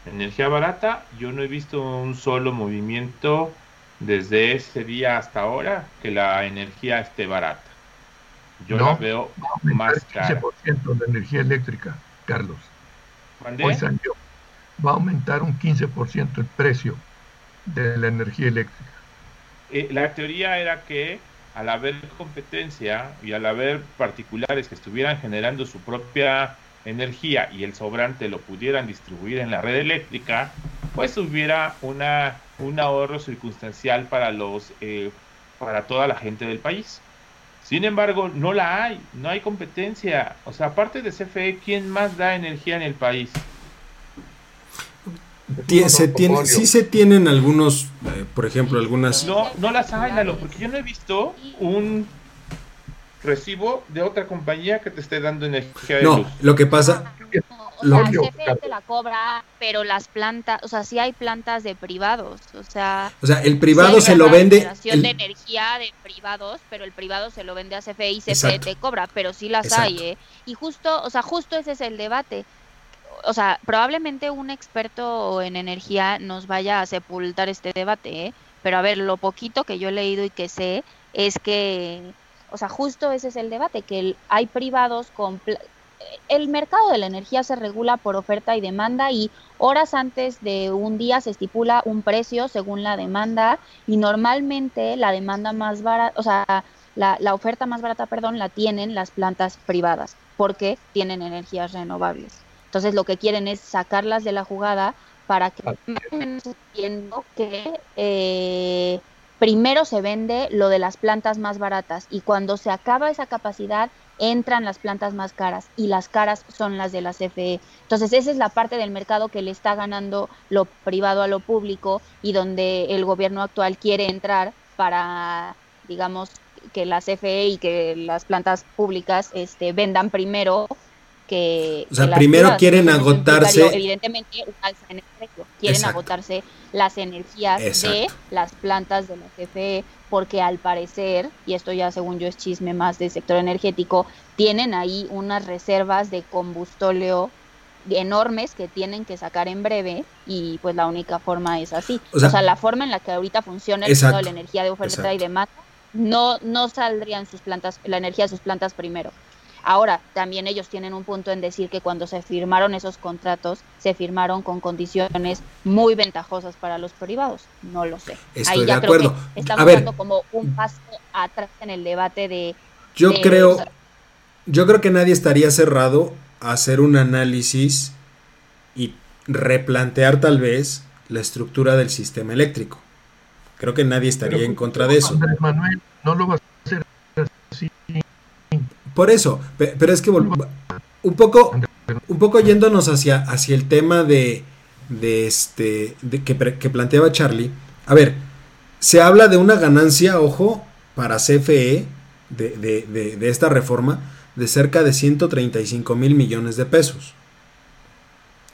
Energía barata, yo no he visto un solo movimiento desde ese día hasta ahora que la energía esté barata. Yo la veo más cara. 15% de energía eléctrica, Carlos. Hoy salió. Va a aumentar un 15% el precio de la energía eléctrica. Eh, la teoría era que al haber competencia y al haber particulares que estuvieran generando su propia energía y el sobrante lo pudieran distribuir en la red eléctrica, pues hubiera una, un ahorro circunstancial para los eh, para toda la gente del país. Sin embargo, no la hay, no hay competencia. O sea, aparte de CFE, ¿quién más da energía en el país? se tiene, sí se tienen algunos, eh, por ejemplo, algunas... No, no las hay, Lalo, porque yo no he visto un recibo de otra compañía que te esté dando energía de no, lo que pasa... O sea, CFE te la cobra, pero las plantas, o sea, sí hay plantas de privados, o sea... O sea, el privado se lo vende... El... de energía de privados, pero el privado se lo vende a CFE y CFE te cobra, pero sí las hay, ¿eh? Y justo, o sea, justo ese es el debate. O sea, probablemente un experto en energía nos vaya a sepultar este debate, ¿eh? Pero a ver, lo poquito que yo he leído y que sé es que, o sea, justo ese es el debate, que hay privados con el mercado de la energía se regula por oferta y demanda y horas antes de un día se estipula un precio según la demanda y normalmente la demanda más barata, o sea, la, la oferta más barata, perdón, la tienen las plantas privadas porque tienen energías renovables. Entonces lo que quieren es sacarlas de la jugada para que entiendo que eh, primero se vende lo de las plantas más baratas y cuando se acaba esa capacidad entran las plantas más caras y las caras son las de la CFE. Entonces esa es la parte del mercado que le está ganando lo privado a lo público y donde el gobierno actual quiere entrar para, digamos, que la CFE y que las plantas públicas este, vendan primero que... O sea, primero quieren agotarse... Evidentemente, en el precio. Quieren agotarse las energías de las plantas de la CFE porque al parecer, y esto ya según yo es chisme más del sector energético, tienen ahí unas reservas de combustóleo enormes que tienen que sacar en breve y pues la única forma es así. O sea, la forma en la que ahorita funciona el mercado de la energía de oferta y demanda, no, no saldrían sus plantas, la energía de sus plantas primero. Ahora, también ellos tienen un punto en decir que cuando se firmaron esos contratos, se firmaron con condiciones muy ventajosas para los privados. No lo sé. Ahí ya creo que estamos dando como un paso atrás en el debate de. Yo creo. Yo creo que nadie estaría cerrado a hacer un análisis y replantear tal vez la estructura del sistema eléctrico. Creo que nadie estaría en contra de eso. Manuel, no lo vas a hacer así por eso, pero es que un poco, un poco yéndonos hacia, hacia el tema de, de este, que, que planteaba Charlie. A ver, se habla de una ganancia, ojo, para CFE de, de, de, esta reforma de cerca de 135 mil millones de pesos.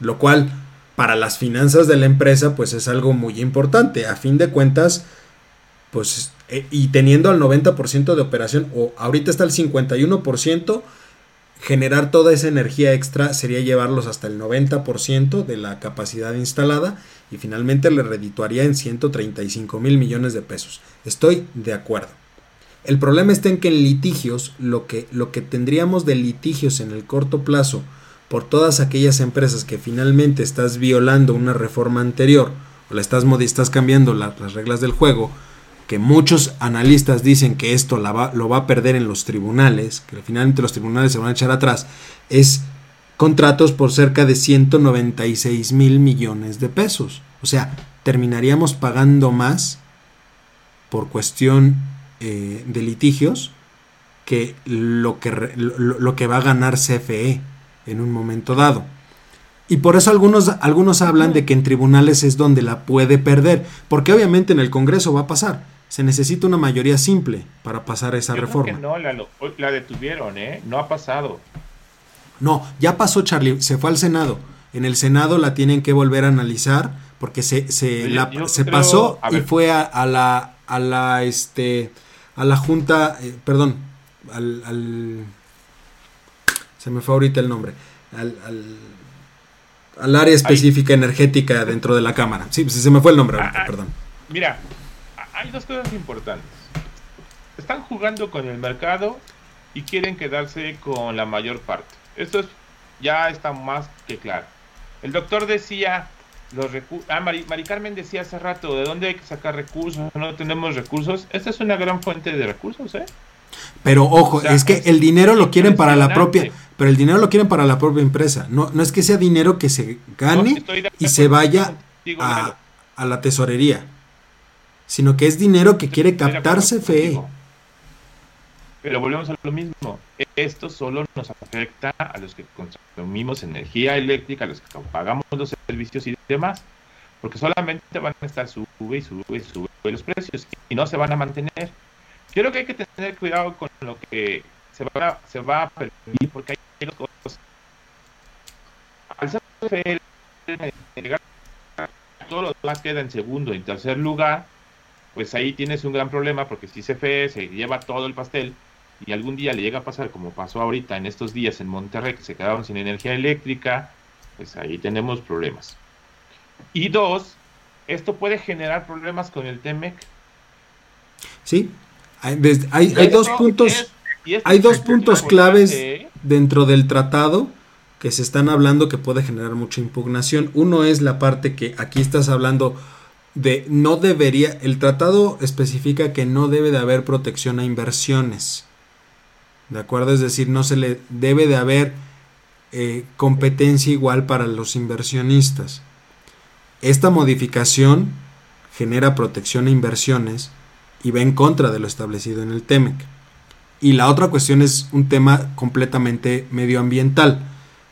Lo cual, para las finanzas de la empresa, pues es algo muy importante. A fin de cuentas, pues eh, y teniendo al 90% de operación, o ahorita está el 51%, generar toda esa energía extra sería llevarlos hasta el 90% de la capacidad instalada y finalmente le redituaría en 135 mil millones de pesos. Estoy de acuerdo. El problema está en que en litigios, lo que, lo que tendríamos de litigios en el corto plazo por todas aquellas empresas que finalmente estás violando una reforma anterior o la estás, estás cambiando las reglas del juego, que muchos analistas dicen que esto lo va a perder en los tribunales, que finalmente los tribunales se van a echar atrás, es contratos por cerca de 196 mil millones de pesos. O sea, terminaríamos pagando más por cuestión eh, de litigios que lo que, lo que va a ganar CFE en un momento dado. Y por eso algunos, algunos hablan de que en tribunales es donde la puede perder, porque obviamente en el Congreso va a pasar se necesita una mayoría simple para pasar esa reforma. no, la, detuvieron, ¿eh? No ha pasado. No, ya pasó, Charlie, se fue al Senado. En el Senado la tienen que volver a analizar porque se, se, se pasó y fue a, la a la este a la junta, eh, perdón, al, al, se me fue ahorita el nombre, al, al, área específica energética dentro de la Cámara. Sí, se me fue el nombre ahorita, ah, ah, perdón. Mira, hay dos cosas importantes. Están jugando con el mercado y quieren quedarse con la mayor parte. Esto ya está más que claro. El doctor decía, los recursos, ah, Mari, Carmen decía hace rato, ¿de dónde hay que sacar recursos? No tenemos recursos. Esta es una gran fuente de recursos, ¿eh? Pero ojo, es que el dinero lo quieren para la propia, pero el dinero lo quieren para la propia empresa. No, no es que sea dinero que se gane y se vaya a, a la tesorería sino que es dinero que quiere captarse fe. Pero volvemos a lo mismo. Esto solo nos afecta a los que consumimos energía eléctrica, a los que pagamos los servicios y demás. Porque solamente van a estar sube y sube y sube los precios y no se van a mantener. Creo que hay que tener cuidado con lo que se va, se va a permitir porque hay cosas. al CFE todo lo demás queda en segundo y tercer lugar, pues ahí tienes un gran problema porque si CFE se lleva todo el pastel y algún día le llega a pasar como pasó ahorita en estos días en Monterrey que se quedaron sin energía eléctrica, pues ahí tenemos problemas. Y dos, esto puede generar problemas con el TEMEC. Sí, hay, dos puntos, hay dos puntos claves dentro del tratado que se están hablando que puede generar mucha impugnación. Uno es la parte que aquí estás hablando de no debería, el tratado especifica que no debe de haber protección a inversiones. ¿De acuerdo? Es decir, no se le debe de haber eh, competencia igual para los inversionistas. Esta modificación genera protección a inversiones y va en contra de lo establecido en el TEMEC. Y la otra cuestión es un tema completamente medioambiental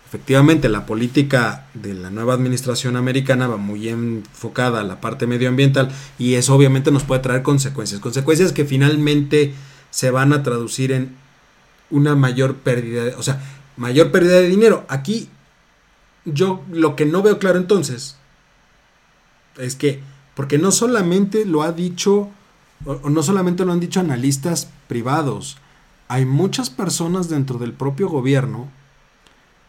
Efectivamente, la política de la nueva administración americana va muy enfocada a la parte medioambiental y eso obviamente nos puede traer consecuencias. Consecuencias que finalmente se van a traducir en una mayor pérdida, o sea, mayor pérdida de dinero. Aquí yo lo que no veo claro entonces es que, porque no solamente lo ha dicho, o no solamente lo han dicho analistas privados, hay muchas personas dentro del propio gobierno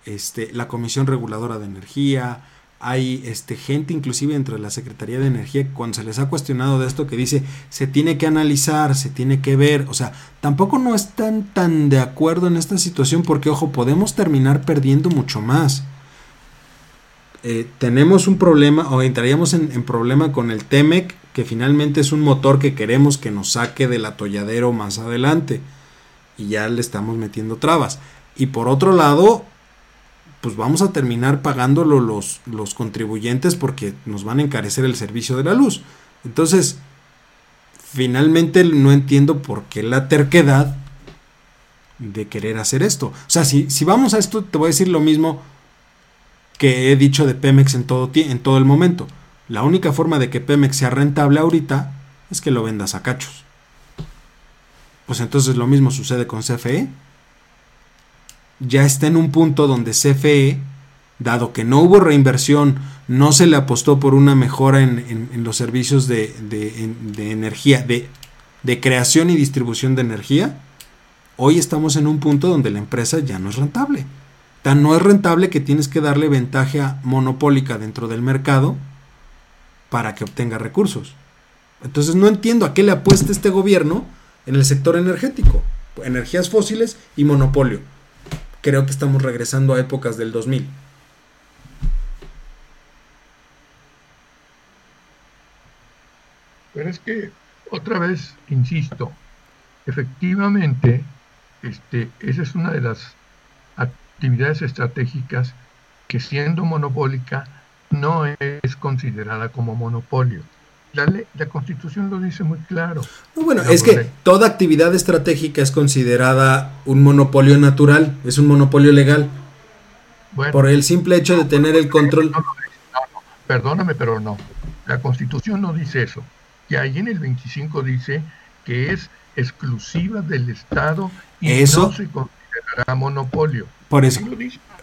este, la Comisión Reguladora de Energía, hay este, gente inclusive dentro de la Secretaría de Energía cuando se les ha cuestionado de esto que dice se tiene que analizar, se tiene que ver, o sea, tampoco no están tan de acuerdo en esta situación porque ojo, podemos terminar perdiendo mucho más. Eh, tenemos un problema o entraríamos en, en, problema con el TEMEC que finalmente es un motor que queremos que nos saque del atolladero más adelante y ya le estamos metiendo trabas. Y por otro lado, pues vamos a terminar pagándolo los, los contribuyentes porque nos van a encarecer el servicio de la luz. Entonces, finalmente no entiendo por qué la terquedad de querer hacer esto. O sea, si, si vamos a esto, te voy a decir lo mismo que he dicho de Pemex en todo, en todo el momento. La única forma de que Pemex sea rentable ahorita es que lo vendas a cachos. Pues entonces lo mismo sucede con CFE ya está en un punto donde CFE, dado que no hubo reinversión, no se le apostó por una mejora en, los servicios de, energía, de, creación y distribución de energía, hoy estamos en un punto donde la empresa ya no es rentable. Tan no es rentable que tienes que darle ventaja monopólica dentro del mercado para que obtenga recursos. Entonces no entiendo a qué le apuesta este gobierno en el sector energético. Energías fósiles y monopolio creo que estamos regresando a épocas del 2000. Pero es que, otra vez, insisto, efectivamente, este, esa es una de las actividades estratégicas que siendo monopólica no es considerada como monopolio. La, Constitución lo dice muy claro. bueno, es que toda actividad estratégica es considerada un monopolio natural, es un monopolio legal. por el simple hecho de tener el control. perdóname, pero no. La Constitución no dice eso. Y ahí en el 25 dice que es exclusiva del Estado y eso, no se considerará monopolio. Por eso,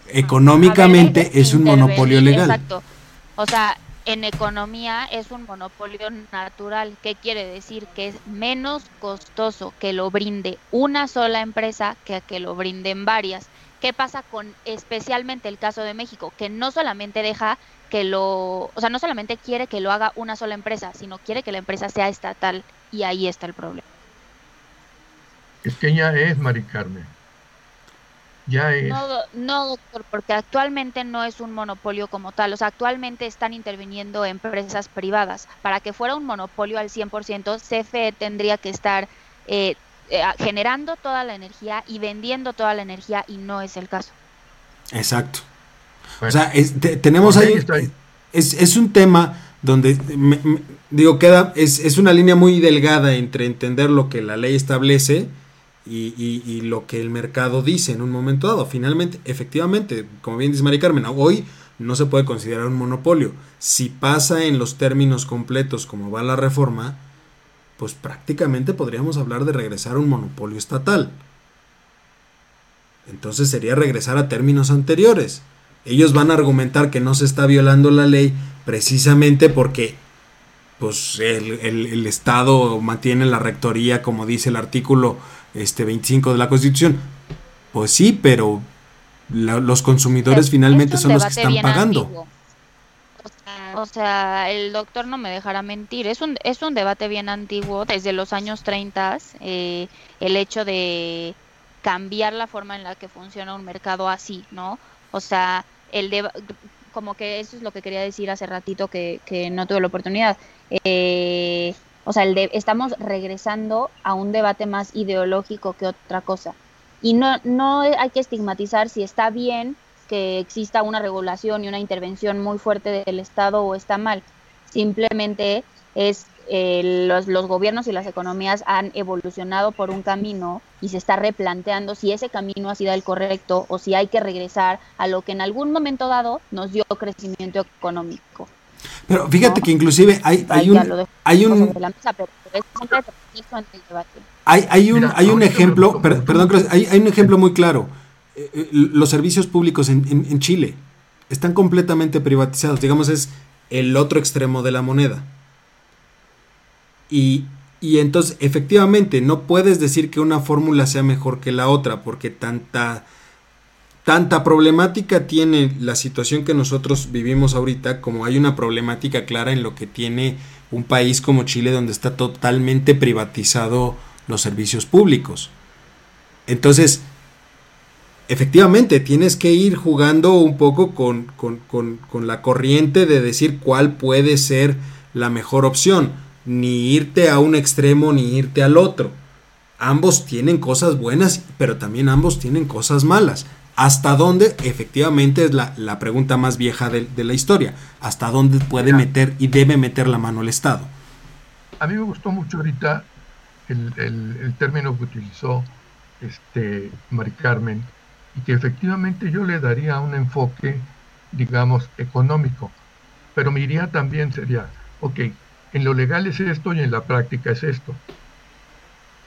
económicamente es un monopolio legal. Exacto. O sea, en economía es un monopolio natural. ¿Qué quiere decir? Que es menos costoso que lo brinde una sola empresa que que lo brinden varias. ¿Qué pasa con especialmente el caso de México? Que no solamente deja que lo, o sea, no solamente quiere que lo haga una sola empresa, sino quiere que la empresa sea estatal y ahí está el problema. Es que ya es. No, doctor, porque actualmente no es un monopolio como tal. O sea, actualmente están interviniendo empresas privadas. Para que fuera un monopolio al 100%, CFE tendría que estar eh, eh, generando toda la energía y vendiendo toda la energía y no es el caso. Exacto. o sea, tenemos ahí... Es, es, un tema donde, digo, queda, es, es una línea muy delgada entre entender lo que la ley establece y, lo que el mercado dice en un momento dado. Finalmente, efectivamente, como bien dice María Carmen, hoy no se puede considerar un monopolio. Si pasa en los términos completos como va la reforma, pues prácticamente podríamos hablar de regresar a un monopolio estatal. Entonces sería regresar a términos anteriores. Ellos van a argumentar que no se está violando la ley precisamente porque pues el, Estado mantiene la rectoría como dice el artículo este 25 de la Constitución. Pues sí, pero los consumidores finalmente son los que están pagando. O sea, el doctor no me dejará mentir. Es un, es un debate bien antiguo, desde los años 30, eh, el hecho de cambiar la forma en la que funciona un mercado así, ¿no? O sea, el de, como que eso es lo que quería decir hace ratito que, que no tuve la oportunidad. Eh, o sea, el de, estamos regresando a un debate más ideológico que otra cosa. Y no, no hay que estigmatizar si está bien que exista una regulación y una intervención muy fuerte del Estado o está mal. Simplemente es eh, los, los, gobiernos y las economías han evolucionado por un camino y se está replanteando si ese camino ha sido el correcto o si hay que regresar a lo que en algún momento dado nos dio crecimiento económico. Pero fíjate que inclusive hay, hay un hay un hay, hay un hay un ejemplo, perdón, hay, hay un ejemplo muy claro. Eh, eh, los servicios públicos en, Chile están completamente privatizados, digamos es el otro extremo de la moneda. Y, y entonces efectivamente no puedes decir que una fórmula sea mejor que la otra porque tanta tanta problemática tiene la situación que nosotros vivimos ahorita como hay una problemática clara en lo que tiene un país como Chile donde está totalmente privatizado los servicios públicos. Entonces, efectivamente tienes que ir jugando un poco con, la corriente de decir cuál puede ser la mejor opción, ni irte a un extremo ni irte al otro. Ambos tienen cosas buenas, pero también ambos tienen cosas malas. ¿Hasta dónde? Efectivamente es la, pregunta más vieja de, la historia. ¿Hasta dónde puede meter y debe meter la mano el Estado? A mí me gustó mucho ahorita el, el término que utilizó este, Mari Carmen, y que efectivamente yo le daría un enfoque, digamos, económico. Pero mi idea también sería, ok, en lo legal es esto y en la práctica es esto.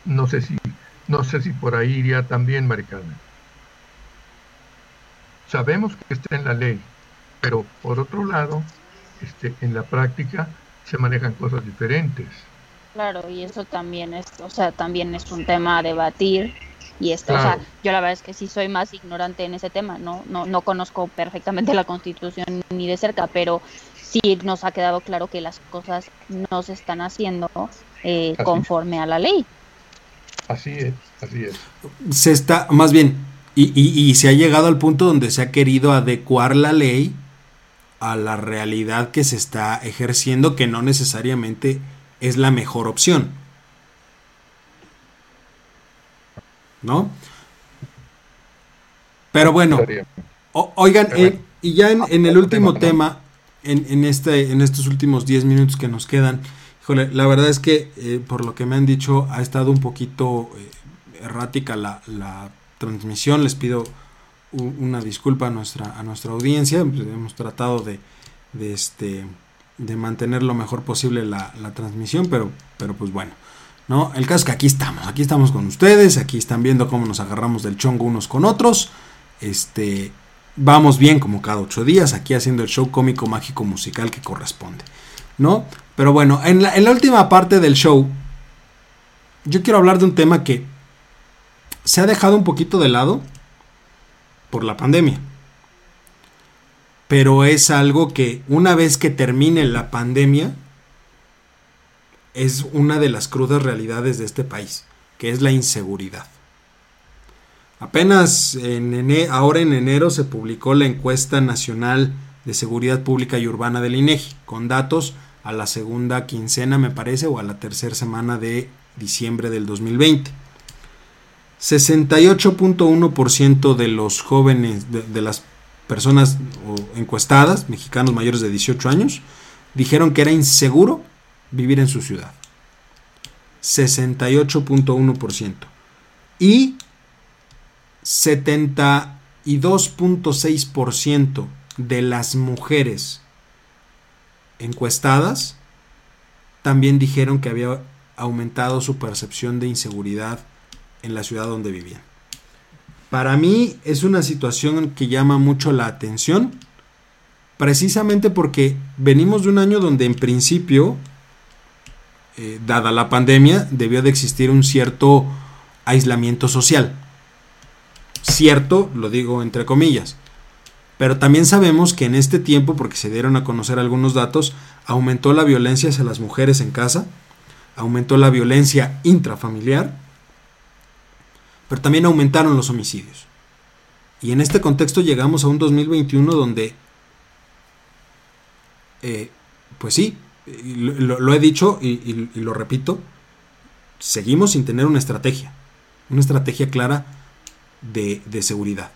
No sé si, no sé si por ahí iría también, Maricarmen. Sabemos que está en la ley, pero por otro lado, este, en la práctica se manejan cosas diferentes. Claro, y eso también es, o sea, también es un tema a debatir y esto, o sea, yo la verdad es que sí soy más ignorante en ese tema, no, no, no conozco perfectamente la constitución ni de cerca, pero sí nos ha quedado claro que las cosas no se están haciendo eh, conforme a la ley. Así es, así es. Se está, más bien, y, y, y se ha llegado al punto donde se ha querido adecuar la ley a la realidad que se está ejerciendo, que no necesariamente es la mejor opción. ¿no? Pero bueno, oigan, eh, y ya en, el último tema, en, este, en estos últimos 10 minutos que nos quedan, híjole, la verdad es que eh, por lo que me han dicho ha estado un poquito eh, errática la, transmisión, les pido una disculpa a nuestra, a nuestra audiencia, pues, hemos tratado de, este, de mantener lo mejor posible la, transmisión, pero, pero pues bueno. ¿no? El caso es que aquí estamos, aquí estamos con ustedes, aquí están viendo cómo nos agarramos del chongo unos con otros. Este, vamos bien como cada ocho días, aquí haciendo el show cómico, mágico, musical que corresponde, ¿no? Pero bueno, en la última parte del show, yo quiero hablar de un tema que se ha dejado un poquito de lado por la pandemia. Pero es algo que una vez que termine la pandemia, es una de las crudas realidades de este país, que es la inseguridad. Apenas en ahora en enero se publicó la encuesta nacional de seguridad pública y urbana del INEGI, con datos a la segunda quincena, me parece, o a la tercera semana de diciembre del 2020. 68.1% de los jóvenes, de, las personas encuestadas, mexicanos mayores de 18 años, dijeron que era inseguro vivir en su ciudad. 68.1%. Y 72.6% de las mujeres encuestadas también dijeron que había aumentado su percepción de inseguridad en la ciudad donde vivían. Para mí es una situación que llama mucho la atención, precisamente porque venimos de un año donde en principio, eh, dada la pandemia, debió de existir un cierto aislamiento social. Cierto, lo digo entre comillas. Pero también sabemos que en este tiempo, porque se dieron a conocer algunos datos, aumentó la violencia hacia las mujeres en casa, aumentó la violencia intrafamiliar, pero también aumentaron los homicidios. Y en este contexto llegamos a un 2021 donde, eh, pues sí, lo, he dicho y, lo repito, seguimos sin tener una estrategia, una estrategia clara de, seguridad.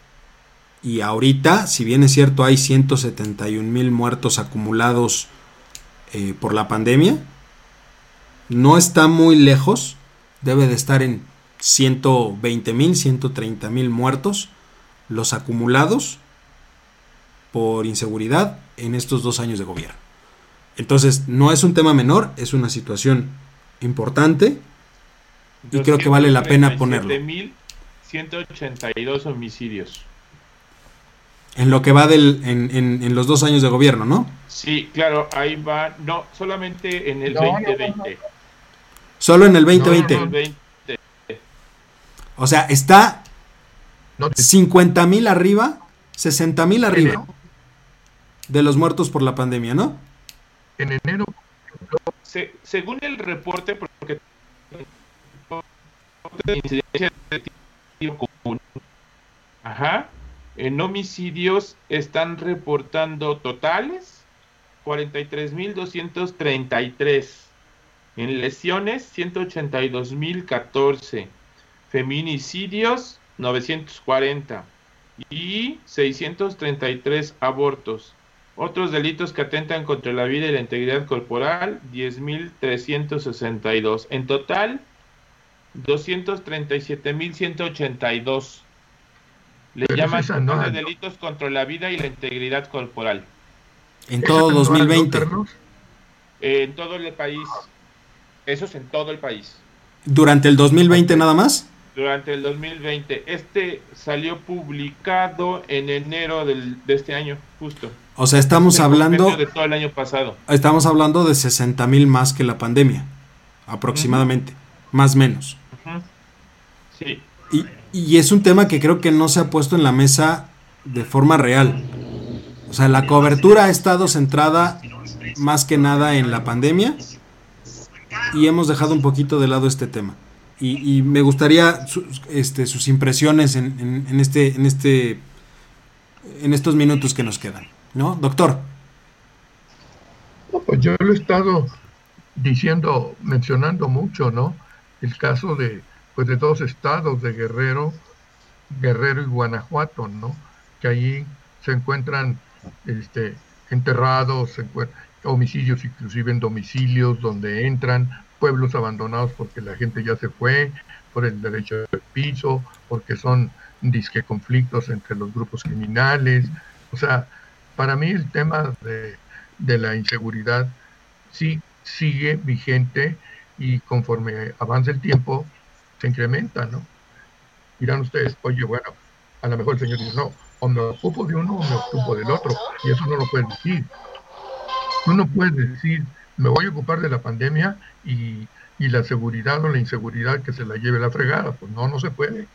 Y ahorita, si bien es cierto, hay 171 mil muertos acumulados eh, por la pandemia, no está muy lejos, debe de estar en 120 mil, 130 mil muertos, los acumulados por inseguridad en estos dos años de gobierno. Entonces, no es un tema menor, es una situación importante y creo que vale la pena ponerlo. 182 homicidios. En lo que va del, en, en, los dos años de gobierno, ¿no? Sí, claro, ahí va, no, solamente en el 2020. Solo en el 2020. O sea, está 50 mil arriba, 60 mil arriba de los muertos por la pandemia, ¿no? En enero. según el reporte, porque Ajá. En homicidios están reportando totales 43.233. En lesiones 182.014 feminicidios 940 y 633 abortos. Otros delitos que atentan contra la vida y la integridad corporal, 10.362. En total, 237.182. Le llaman de delitos contra la vida y la integridad corporal. En todo 2020. En todo el país. Eso es en todo el país. ¿Durante el 2020 nada más? Durante el 2020. Este salió publicado en enero del, de este año, justo. O sea, estamos hablando... De todo el año pasado. Estamos hablando de 60 mil más que la pandemia, aproximadamente, más menos. Sí. Y, y es un tema que creo que no se ha puesto en la mesa de forma real. O sea, la cobertura ha estado centrada más que nada en la pandemia y hemos dejado un poquito de lado este tema y, me gustaría este, sus impresiones en, este, en, este, en estos minutos que nos quedan, ¿no? Doctor. pues yo lo he estado diciendo, mencionando mucho, ¿no? El caso de, pues de dos estados, de Guerrero, Guerrero y Guanajuato, ¿no? Que allí se encuentran este, enterrados, se encuentran homicidios inclusive en domicilios donde entran pueblos abandonados porque la gente ya se fue, por el derecho del piso, porque son disque conflictos entre los grupos criminales. O sea, para mí el tema de, de la inseguridad sí sigue vigente y conforme avanza el tiempo se incrementa, ¿no? Dirán ustedes, oye, bueno, a lo mejor el Señor dice, no, o me ocupo de uno o me ocupo del otro, y eso no lo puedes decir. Tú no puedes decir, me voy a ocupar de la pandemia y, la seguridad o la inseguridad que se la lleve la fregada. Pues no, no se puede.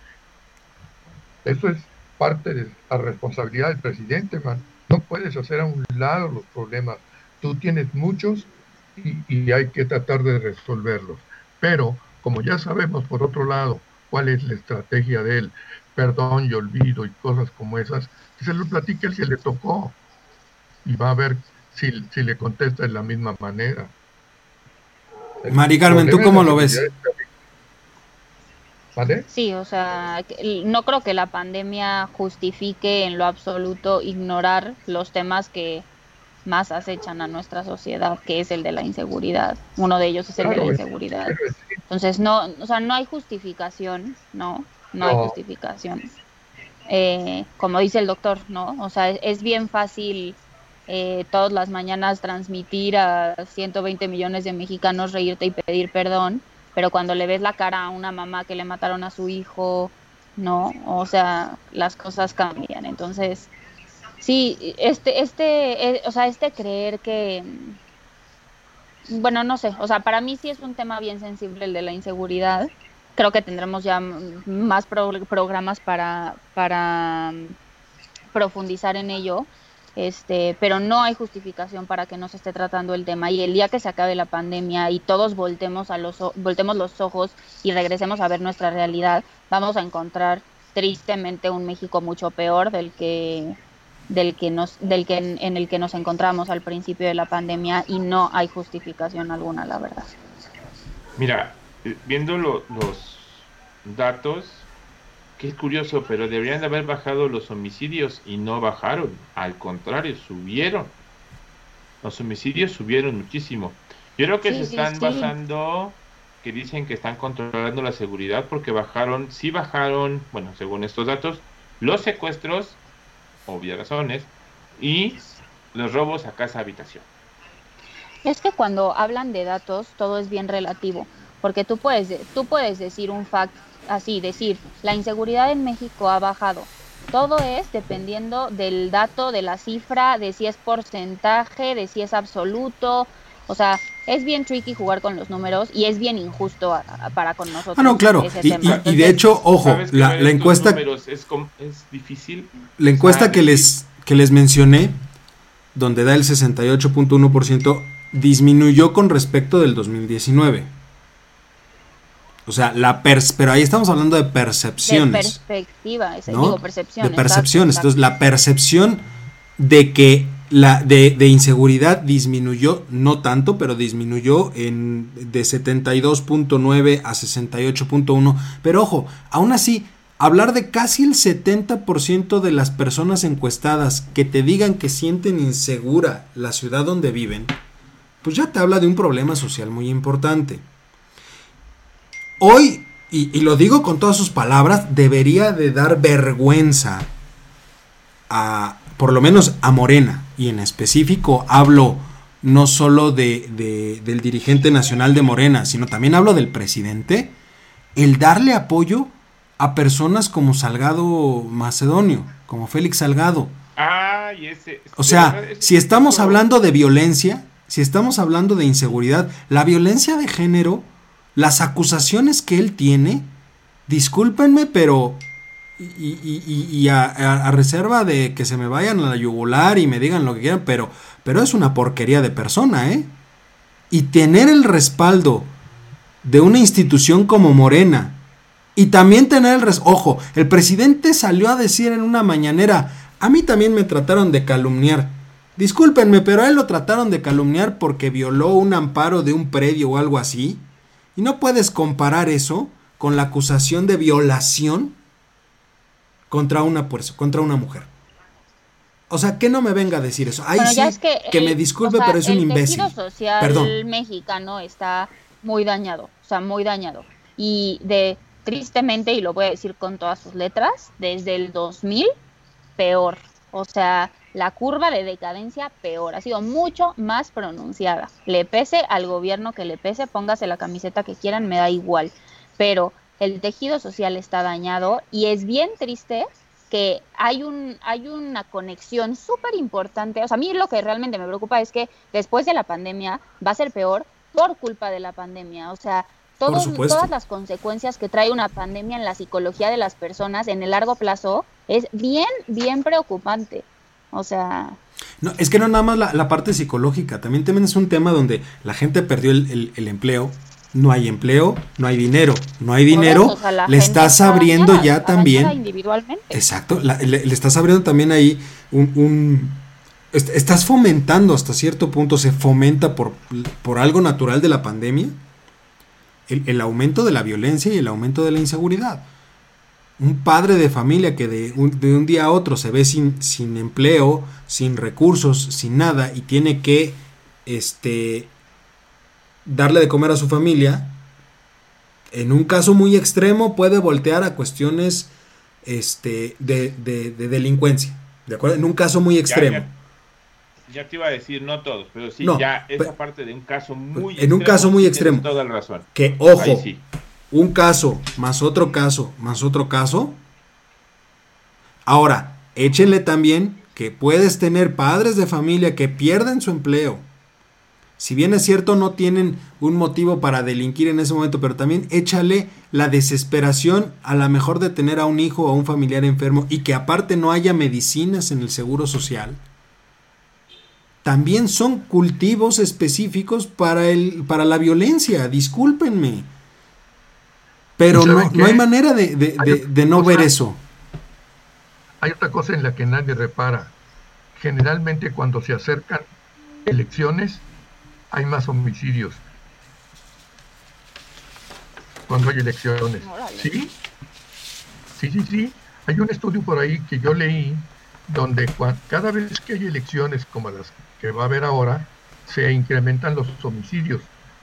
Eso es parte de la responsabilidad del presidente, man. No puedes hacer a un lado los problemas. Tú tienes muchos y, y hay que tratar de resolverlos. Pero, como ya sabemos, por otro lado, cuál es la estrategia de él, perdón y olvido y cosas como esas, que se lo platique el que le tocó y va a ver si, si le contesta de la misma manera. Mari Carmen, ¿tú cómo lo ves? ¿Vale? Sí, o sea, no creo que la pandemia justifique en lo absoluto ignorar los temas que más acechan a nuestra sociedad, que es el de la inseguridad. Uno de ellos es el de la inseguridad. Entonces, no, o sea, no hay justificación, ¿no? No, hay justificación. Eh, como dice el doctor, ¿no? O sea, es bien fácil eh, todas las mañanas transmitir a 120 millones de mexicanos reírte y pedir perdón, pero cuando le ves la cara a una mamá que le mataron a su hijo, ¿no? O sea, las cosas cambian. Entonces, sí, este, este, eh, o sea, este creer que, bueno, no sé, o sea, para mí sí es un tema bien sensible el de la inseguridad. Creo que tendremos ya más programas para, para profundizar en ello este, pero no hay justificación para que no se esté tratando el tema y el día que se acabe la pandemia y todos voltemos a los voltemos los ojos y regresemos a ver nuestra realidad, vamos a encontrar tristemente un México mucho peor del que del que nos del que en, el que nos encontramos al principio de la pandemia y no hay justificación alguna, la verdad. Mira, eh, viendo los datos es curioso, pero deberían de haber bajado los homicidios y no bajaron, al contrario, subieron. Los homicidios subieron muchísimo. Yo creo que se están basando, que dicen que están controlando la seguridad porque bajaron, sí bajaron, bueno, según estos datos, los secuestros, obvias razones, y los robos a casa habitación. Es que cuando hablan de datos todo es bien relativo, porque tú puedes, tú puedes decir un fact así decir, la inseguridad en México ha bajado. Todo es dependiendo del dato, de la cifra, de si es porcentaje, de si es absoluto. O sea, es bien tricky jugar con los números y es bien injusto para con nosotros. Ah, no, claro. Y, de hecho, ojo, la, encuesta... Es, difícil. La encuesta que les, que les mencioné, donde da el 68.1%, disminuyó con respecto del 2019. O sea, la pero ahí estamos hablando de percepciones. De perspectiva, digo, percepciones. De percepciones. Entonces, la percepción de que la de, de, inseguridad disminuyó, no tanto, pero disminuyó en, de 72.9 a 68.1. Pero ojo, aún así, hablar de casi el 70% de las personas encuestadas que te digan que sienten insegura la ciudad donde viven, pues ya te habla de un problema social muy importante hoy, y, lo digo con todas sus palabras, debería de dar vergüenza a, por lo menos a Morena, y en específico hablo no solo de, del dirigente nacional de Morena, sino también hablo del presidente, el darle apoyo a personas como Salgado Macedonio, como Félix Salgado. o sea, si estamos hablando de violencia, si estamos hablando de inseguridad, la violencia de género las acusaciones que él tiene, discúlpenme, pero... Y, a, reserva de que se me vayan a la yugular y me digan lo que quieran, pero, pero es una porquería de persona, ¿eh? Y tener el respaldo de una institución como Morena, y también tener el res ojo, el presidente salió a decir en una mañanera, a mí también me trataron de calumniar. Discúlpenme, pero a él lo trataron de calumniar porque violó un amparo de un predio o algo así. Y no puedes comparar eso con la acusación de violación contra una, contra una mujer. O sea, que no me venga a decir eso. Ahí sí, que, me disculpe, pero es un imbécil. El social Perdón. mexicano está muy dañado, o sea, muy dañado. Y de tristemente, y lo voy a decir con todas sus letras, desde el 2000, peor. O sea, la curva de decadencia peor, ha sido mucho más pronunciada. Le pese al gobierno que le pese, póngase la camiseta que quieran, me da igual. Pero el tejido social está dañado y es bien triste que hay un hay una conexión súper importante. O sea, a mí lo que realmente me preocupa es que después de la pandemia va a ser peor por culpa de la pandemia. O sea, todas las consecuencias que trae una pandemia en la psicología de las personas en el largo plazo es bien, bien preocupante. O sea... No, es que no nada más la, parte psicológica, también, también es un tema donde la gente perdió el, empleo, no hay empleo, no hay dinero, no hay dinero, le estás abriendo ya también... Individualmente. Exacto, le, estás abriendo también ahí un, estás fomentando hasta cierto punto, se fomenta por, por algo natural de la pandemia, el, el, aumento de la violencia y el aumento de la inseguridad un padre de familia que de un, de un día a otro se ve sin, sin, empleo, sin recursos, sin nada y tiene que este, darle de comer a su familia, en un caso muy extremo puede voltear a cuestiones este, de, de, delincuencia. ¿De acuerdo? En un caso muy extremo. Ya, te iba a decir, no todos, pero sí, ya esa parte de un caso muy En un caso muy extremo. Toda la razón. Que, ojo, un caso, más otro caso, más otro caso, Ahora, échenle también que puedes tener padres de familia que pierden su empleo. Si bien es cierto, no tienen un motivo para delinquir en ese momento, pero también échale la desesperación a la mejor de tener a un hijo o a un familiar enfermo y que aparte no haya medicinas en el seguro social. También son cultivos específicos para, el, para la violencia, discúlpenme. Pero no, no, hay manera de, de no ver eso. Hay otra cosa en la que nadie repara. Generalmente cuando se acercan elecciones, hay más homicidios cuando hay elecciones. ¿Sí? Sí, sí, sí. Hay un estudio por ahí que yo leí donde cada vez que hay elecciones como las que va a haber ahora, se incrementan los homicidios,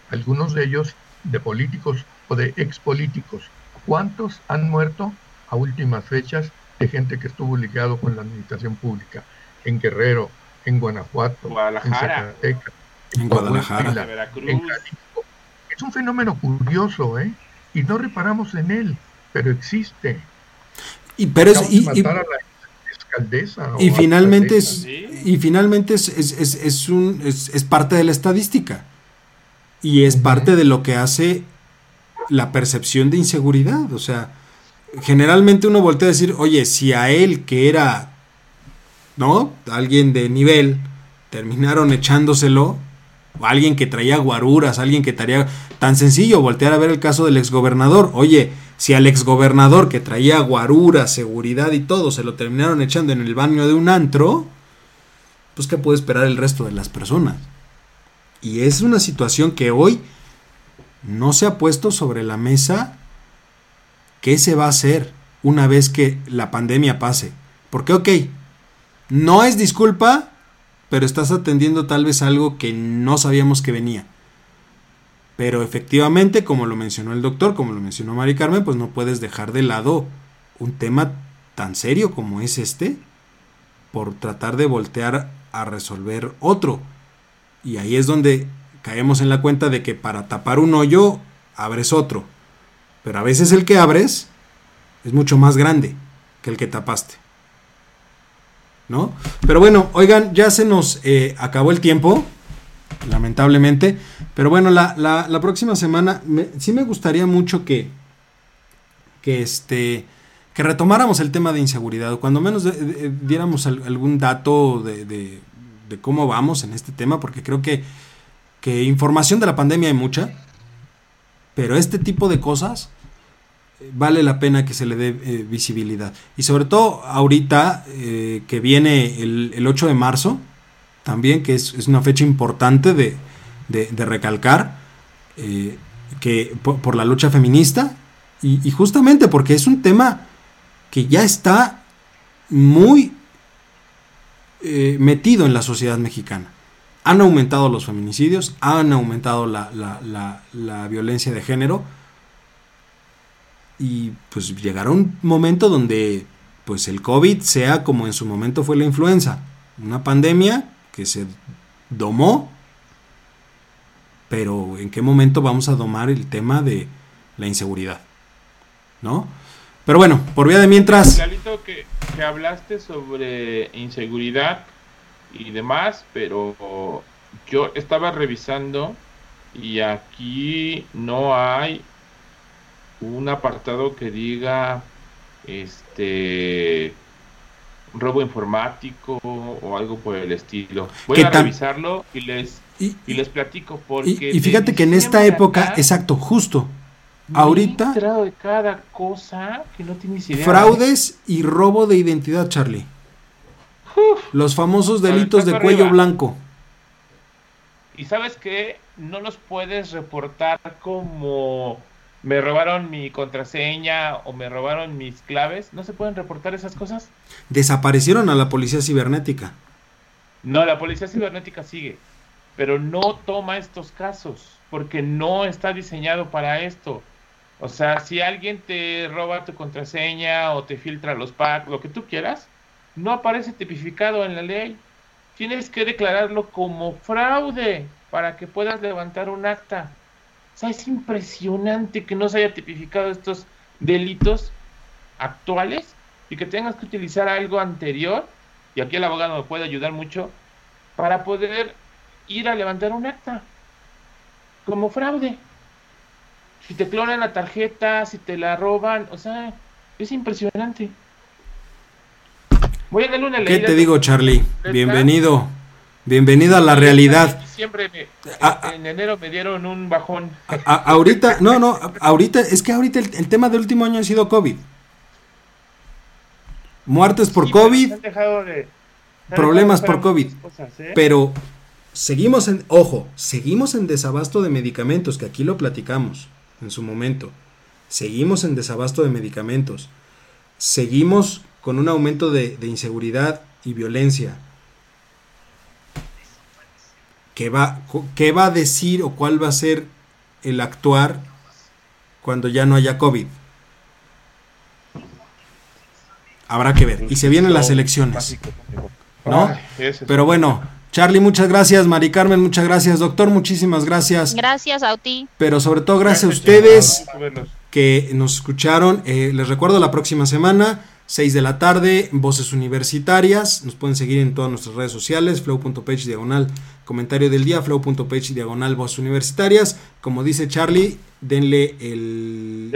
algunos de ellos de políticos o de expolíticos. ¿Cuántos han muerto a últimas fechas de gente que estuvo ligado con la administración pública? En Guerrero, en Guanajuato, en Zacatecas, en Guadalajara, en Es un fenómeno curioso, ¿eh? Y no reparamos en él, pero existe. Y, pero es, y, y, finalmente es, y finalmente es, es, es, un, es, parte de la estadística. Y es parte de lo que hace la percepción de inseguridad. O sea, generalmente uno voltea a decir, oye, si a él que era, ¿no? Alguien de nivel, terminaron echándoselo, o alguien que traía guaruras, alguien que traía tan sencillo voltear a ver el caso del exgobernador. Oye, si al exgobernador que traía guaruras, seguridad y todo se lo terminaron echando en el baño de un antro, pues qué puede esperar el resto de las personas. Y es una situación que hoy no se ha puesto sobre la mesa qué se va a hacer una vez que la pandemia pase. Porque, ok, no es disculpa pero estás atendiendo tal vez algo que no sabíamos que venía. Pero efectivamente, como lo mencionó el doctor, como lo mencionó Mari Carmen, pues no puedes dejar de lado un tema tan serio como es este por tratar de voltear a resolver otro. Y ahí es donde caemos en la cuenta de que para tapar un hoyo abres otro. Pero a veces el que abres es mucho más grande que el que tapaste. ¿no? Pero bueno, oigan, ya se nos eh, acabó el tiempo, lamentablemente. Pero bueno, la, próxima semana sí me gustaría mucho que, que, este, que retomáramos el tema de inseguridad, o cuando menos diéramos algún dato de, de, cómo vamos en este tema, porque creo que, que información de la pandemia hay mucha, pero este tipo de cosas vale la pena que se le dé eh, visibilidad. Y sobre todo ahorita eh, que viene el, 8 de marzo, también que es, una fecha importante de, recalcar, eh, que por, la lucha feminista, y, justamente porque es un tema que ya está muy metido en la sociedad mexicana. Han aumentado los feminicidios, han aumentado la, la violencia de género, y pues llegará un momento donde pues el COVID sea como en su momento fue la influenza, una pandemia que se domó, pero ¿en qué momento vamos a domar el tema de la inseguridad? ¿No? Pero bueno, por vía de mientras... que, que hablaste sobre inseguridad y demás, pero yo estaba revisando y aquí no hay un apartado que diga este robo informático o algo por el estilo. Voy a revisarlo y les y, les platico porque y, fíjate que en esta época, exacto, justo ahorita de cada cosa que no tienes idea. Fraudes y robo de identidad, Charlie. Los famosos delitos de cuello blanco. Y sabes que no los puedes reportar como me robaron mi contraseña o me robaron mis claves, ¿no se pueden reportar esas cosas? Desaparecieron a la policía cibernética. No, la policía cibernética sigue, pero no toma estos casos porque no está diseñado para esto. O sea, si alguien te roba tu contraseña o te filtra los packs, lo que tú quieras, no aparece tipificado en la ley. Tienes que declararlo como fraude para que puedas levantar un acta. O sea, es impresionante que no se haya tipificado estos delitos actuales y que tengas que utilizar algo anterior, y aquí el abogado me puede ayudar mucho, para poder ir a levantar un acta como fraude. Si te clonan la tarjeta, si te la roban, o sea, es impresionante. Voy a darle una ¿Qué te digo, Charlie? Bienvenido. Bienvenido a la realidad. Siempre ah, ah. en enero me dieron un bajón. ahorita, no, no, ahorita, es que ahorita el, tema del último año ha sido COVID. Muertes por COVID. problemas por COVID. ¿eh? Pero seguimos en, ojo, seguimos en desabasto de medicamentos, que aquí lo platicamos en su momento. Seguimos en desabasto de medicamentos. Seguimos con un aumento de, inseguridad y violencia. ¿Qué va, ¿Qué va a decir o cuál va a ser el actuar cuando ya no haya COVID? Habrá que ver. Y se vienen las elecciones. ¿No? Pero bueno, Charlie, muchas gracias. Mari Carmen, muchas gracias. Doctor, muchísimas gracias. Gracias a ti. Pero sobre todo gracias, a ustedes que nos escucharon. Eh, les recuerdo la próxima semana 6 de la tarde, Voces Universitarias. Nos pueden seguir en todas nuestras redes sociales, flow.page diagonal comentario del día, flow.page diagonal Voces Universitarias. Como dice Charlie, denle el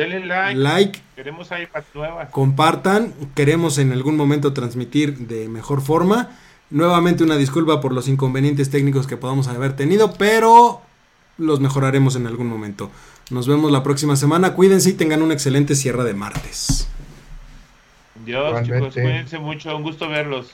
like. Queremos nuevas. Compartan. Queremos en algún momento transmitir de mejor forma. Nuevamente una disculpa por los inconvenientes técnicos que podamos haber tenido, pero los mejoraremos en algún momento. Nos vemos la próxima semana. Cuídense y tengan un excelente cierre de martes. Dios, chicos, cuídense mucho, un gusto verlos.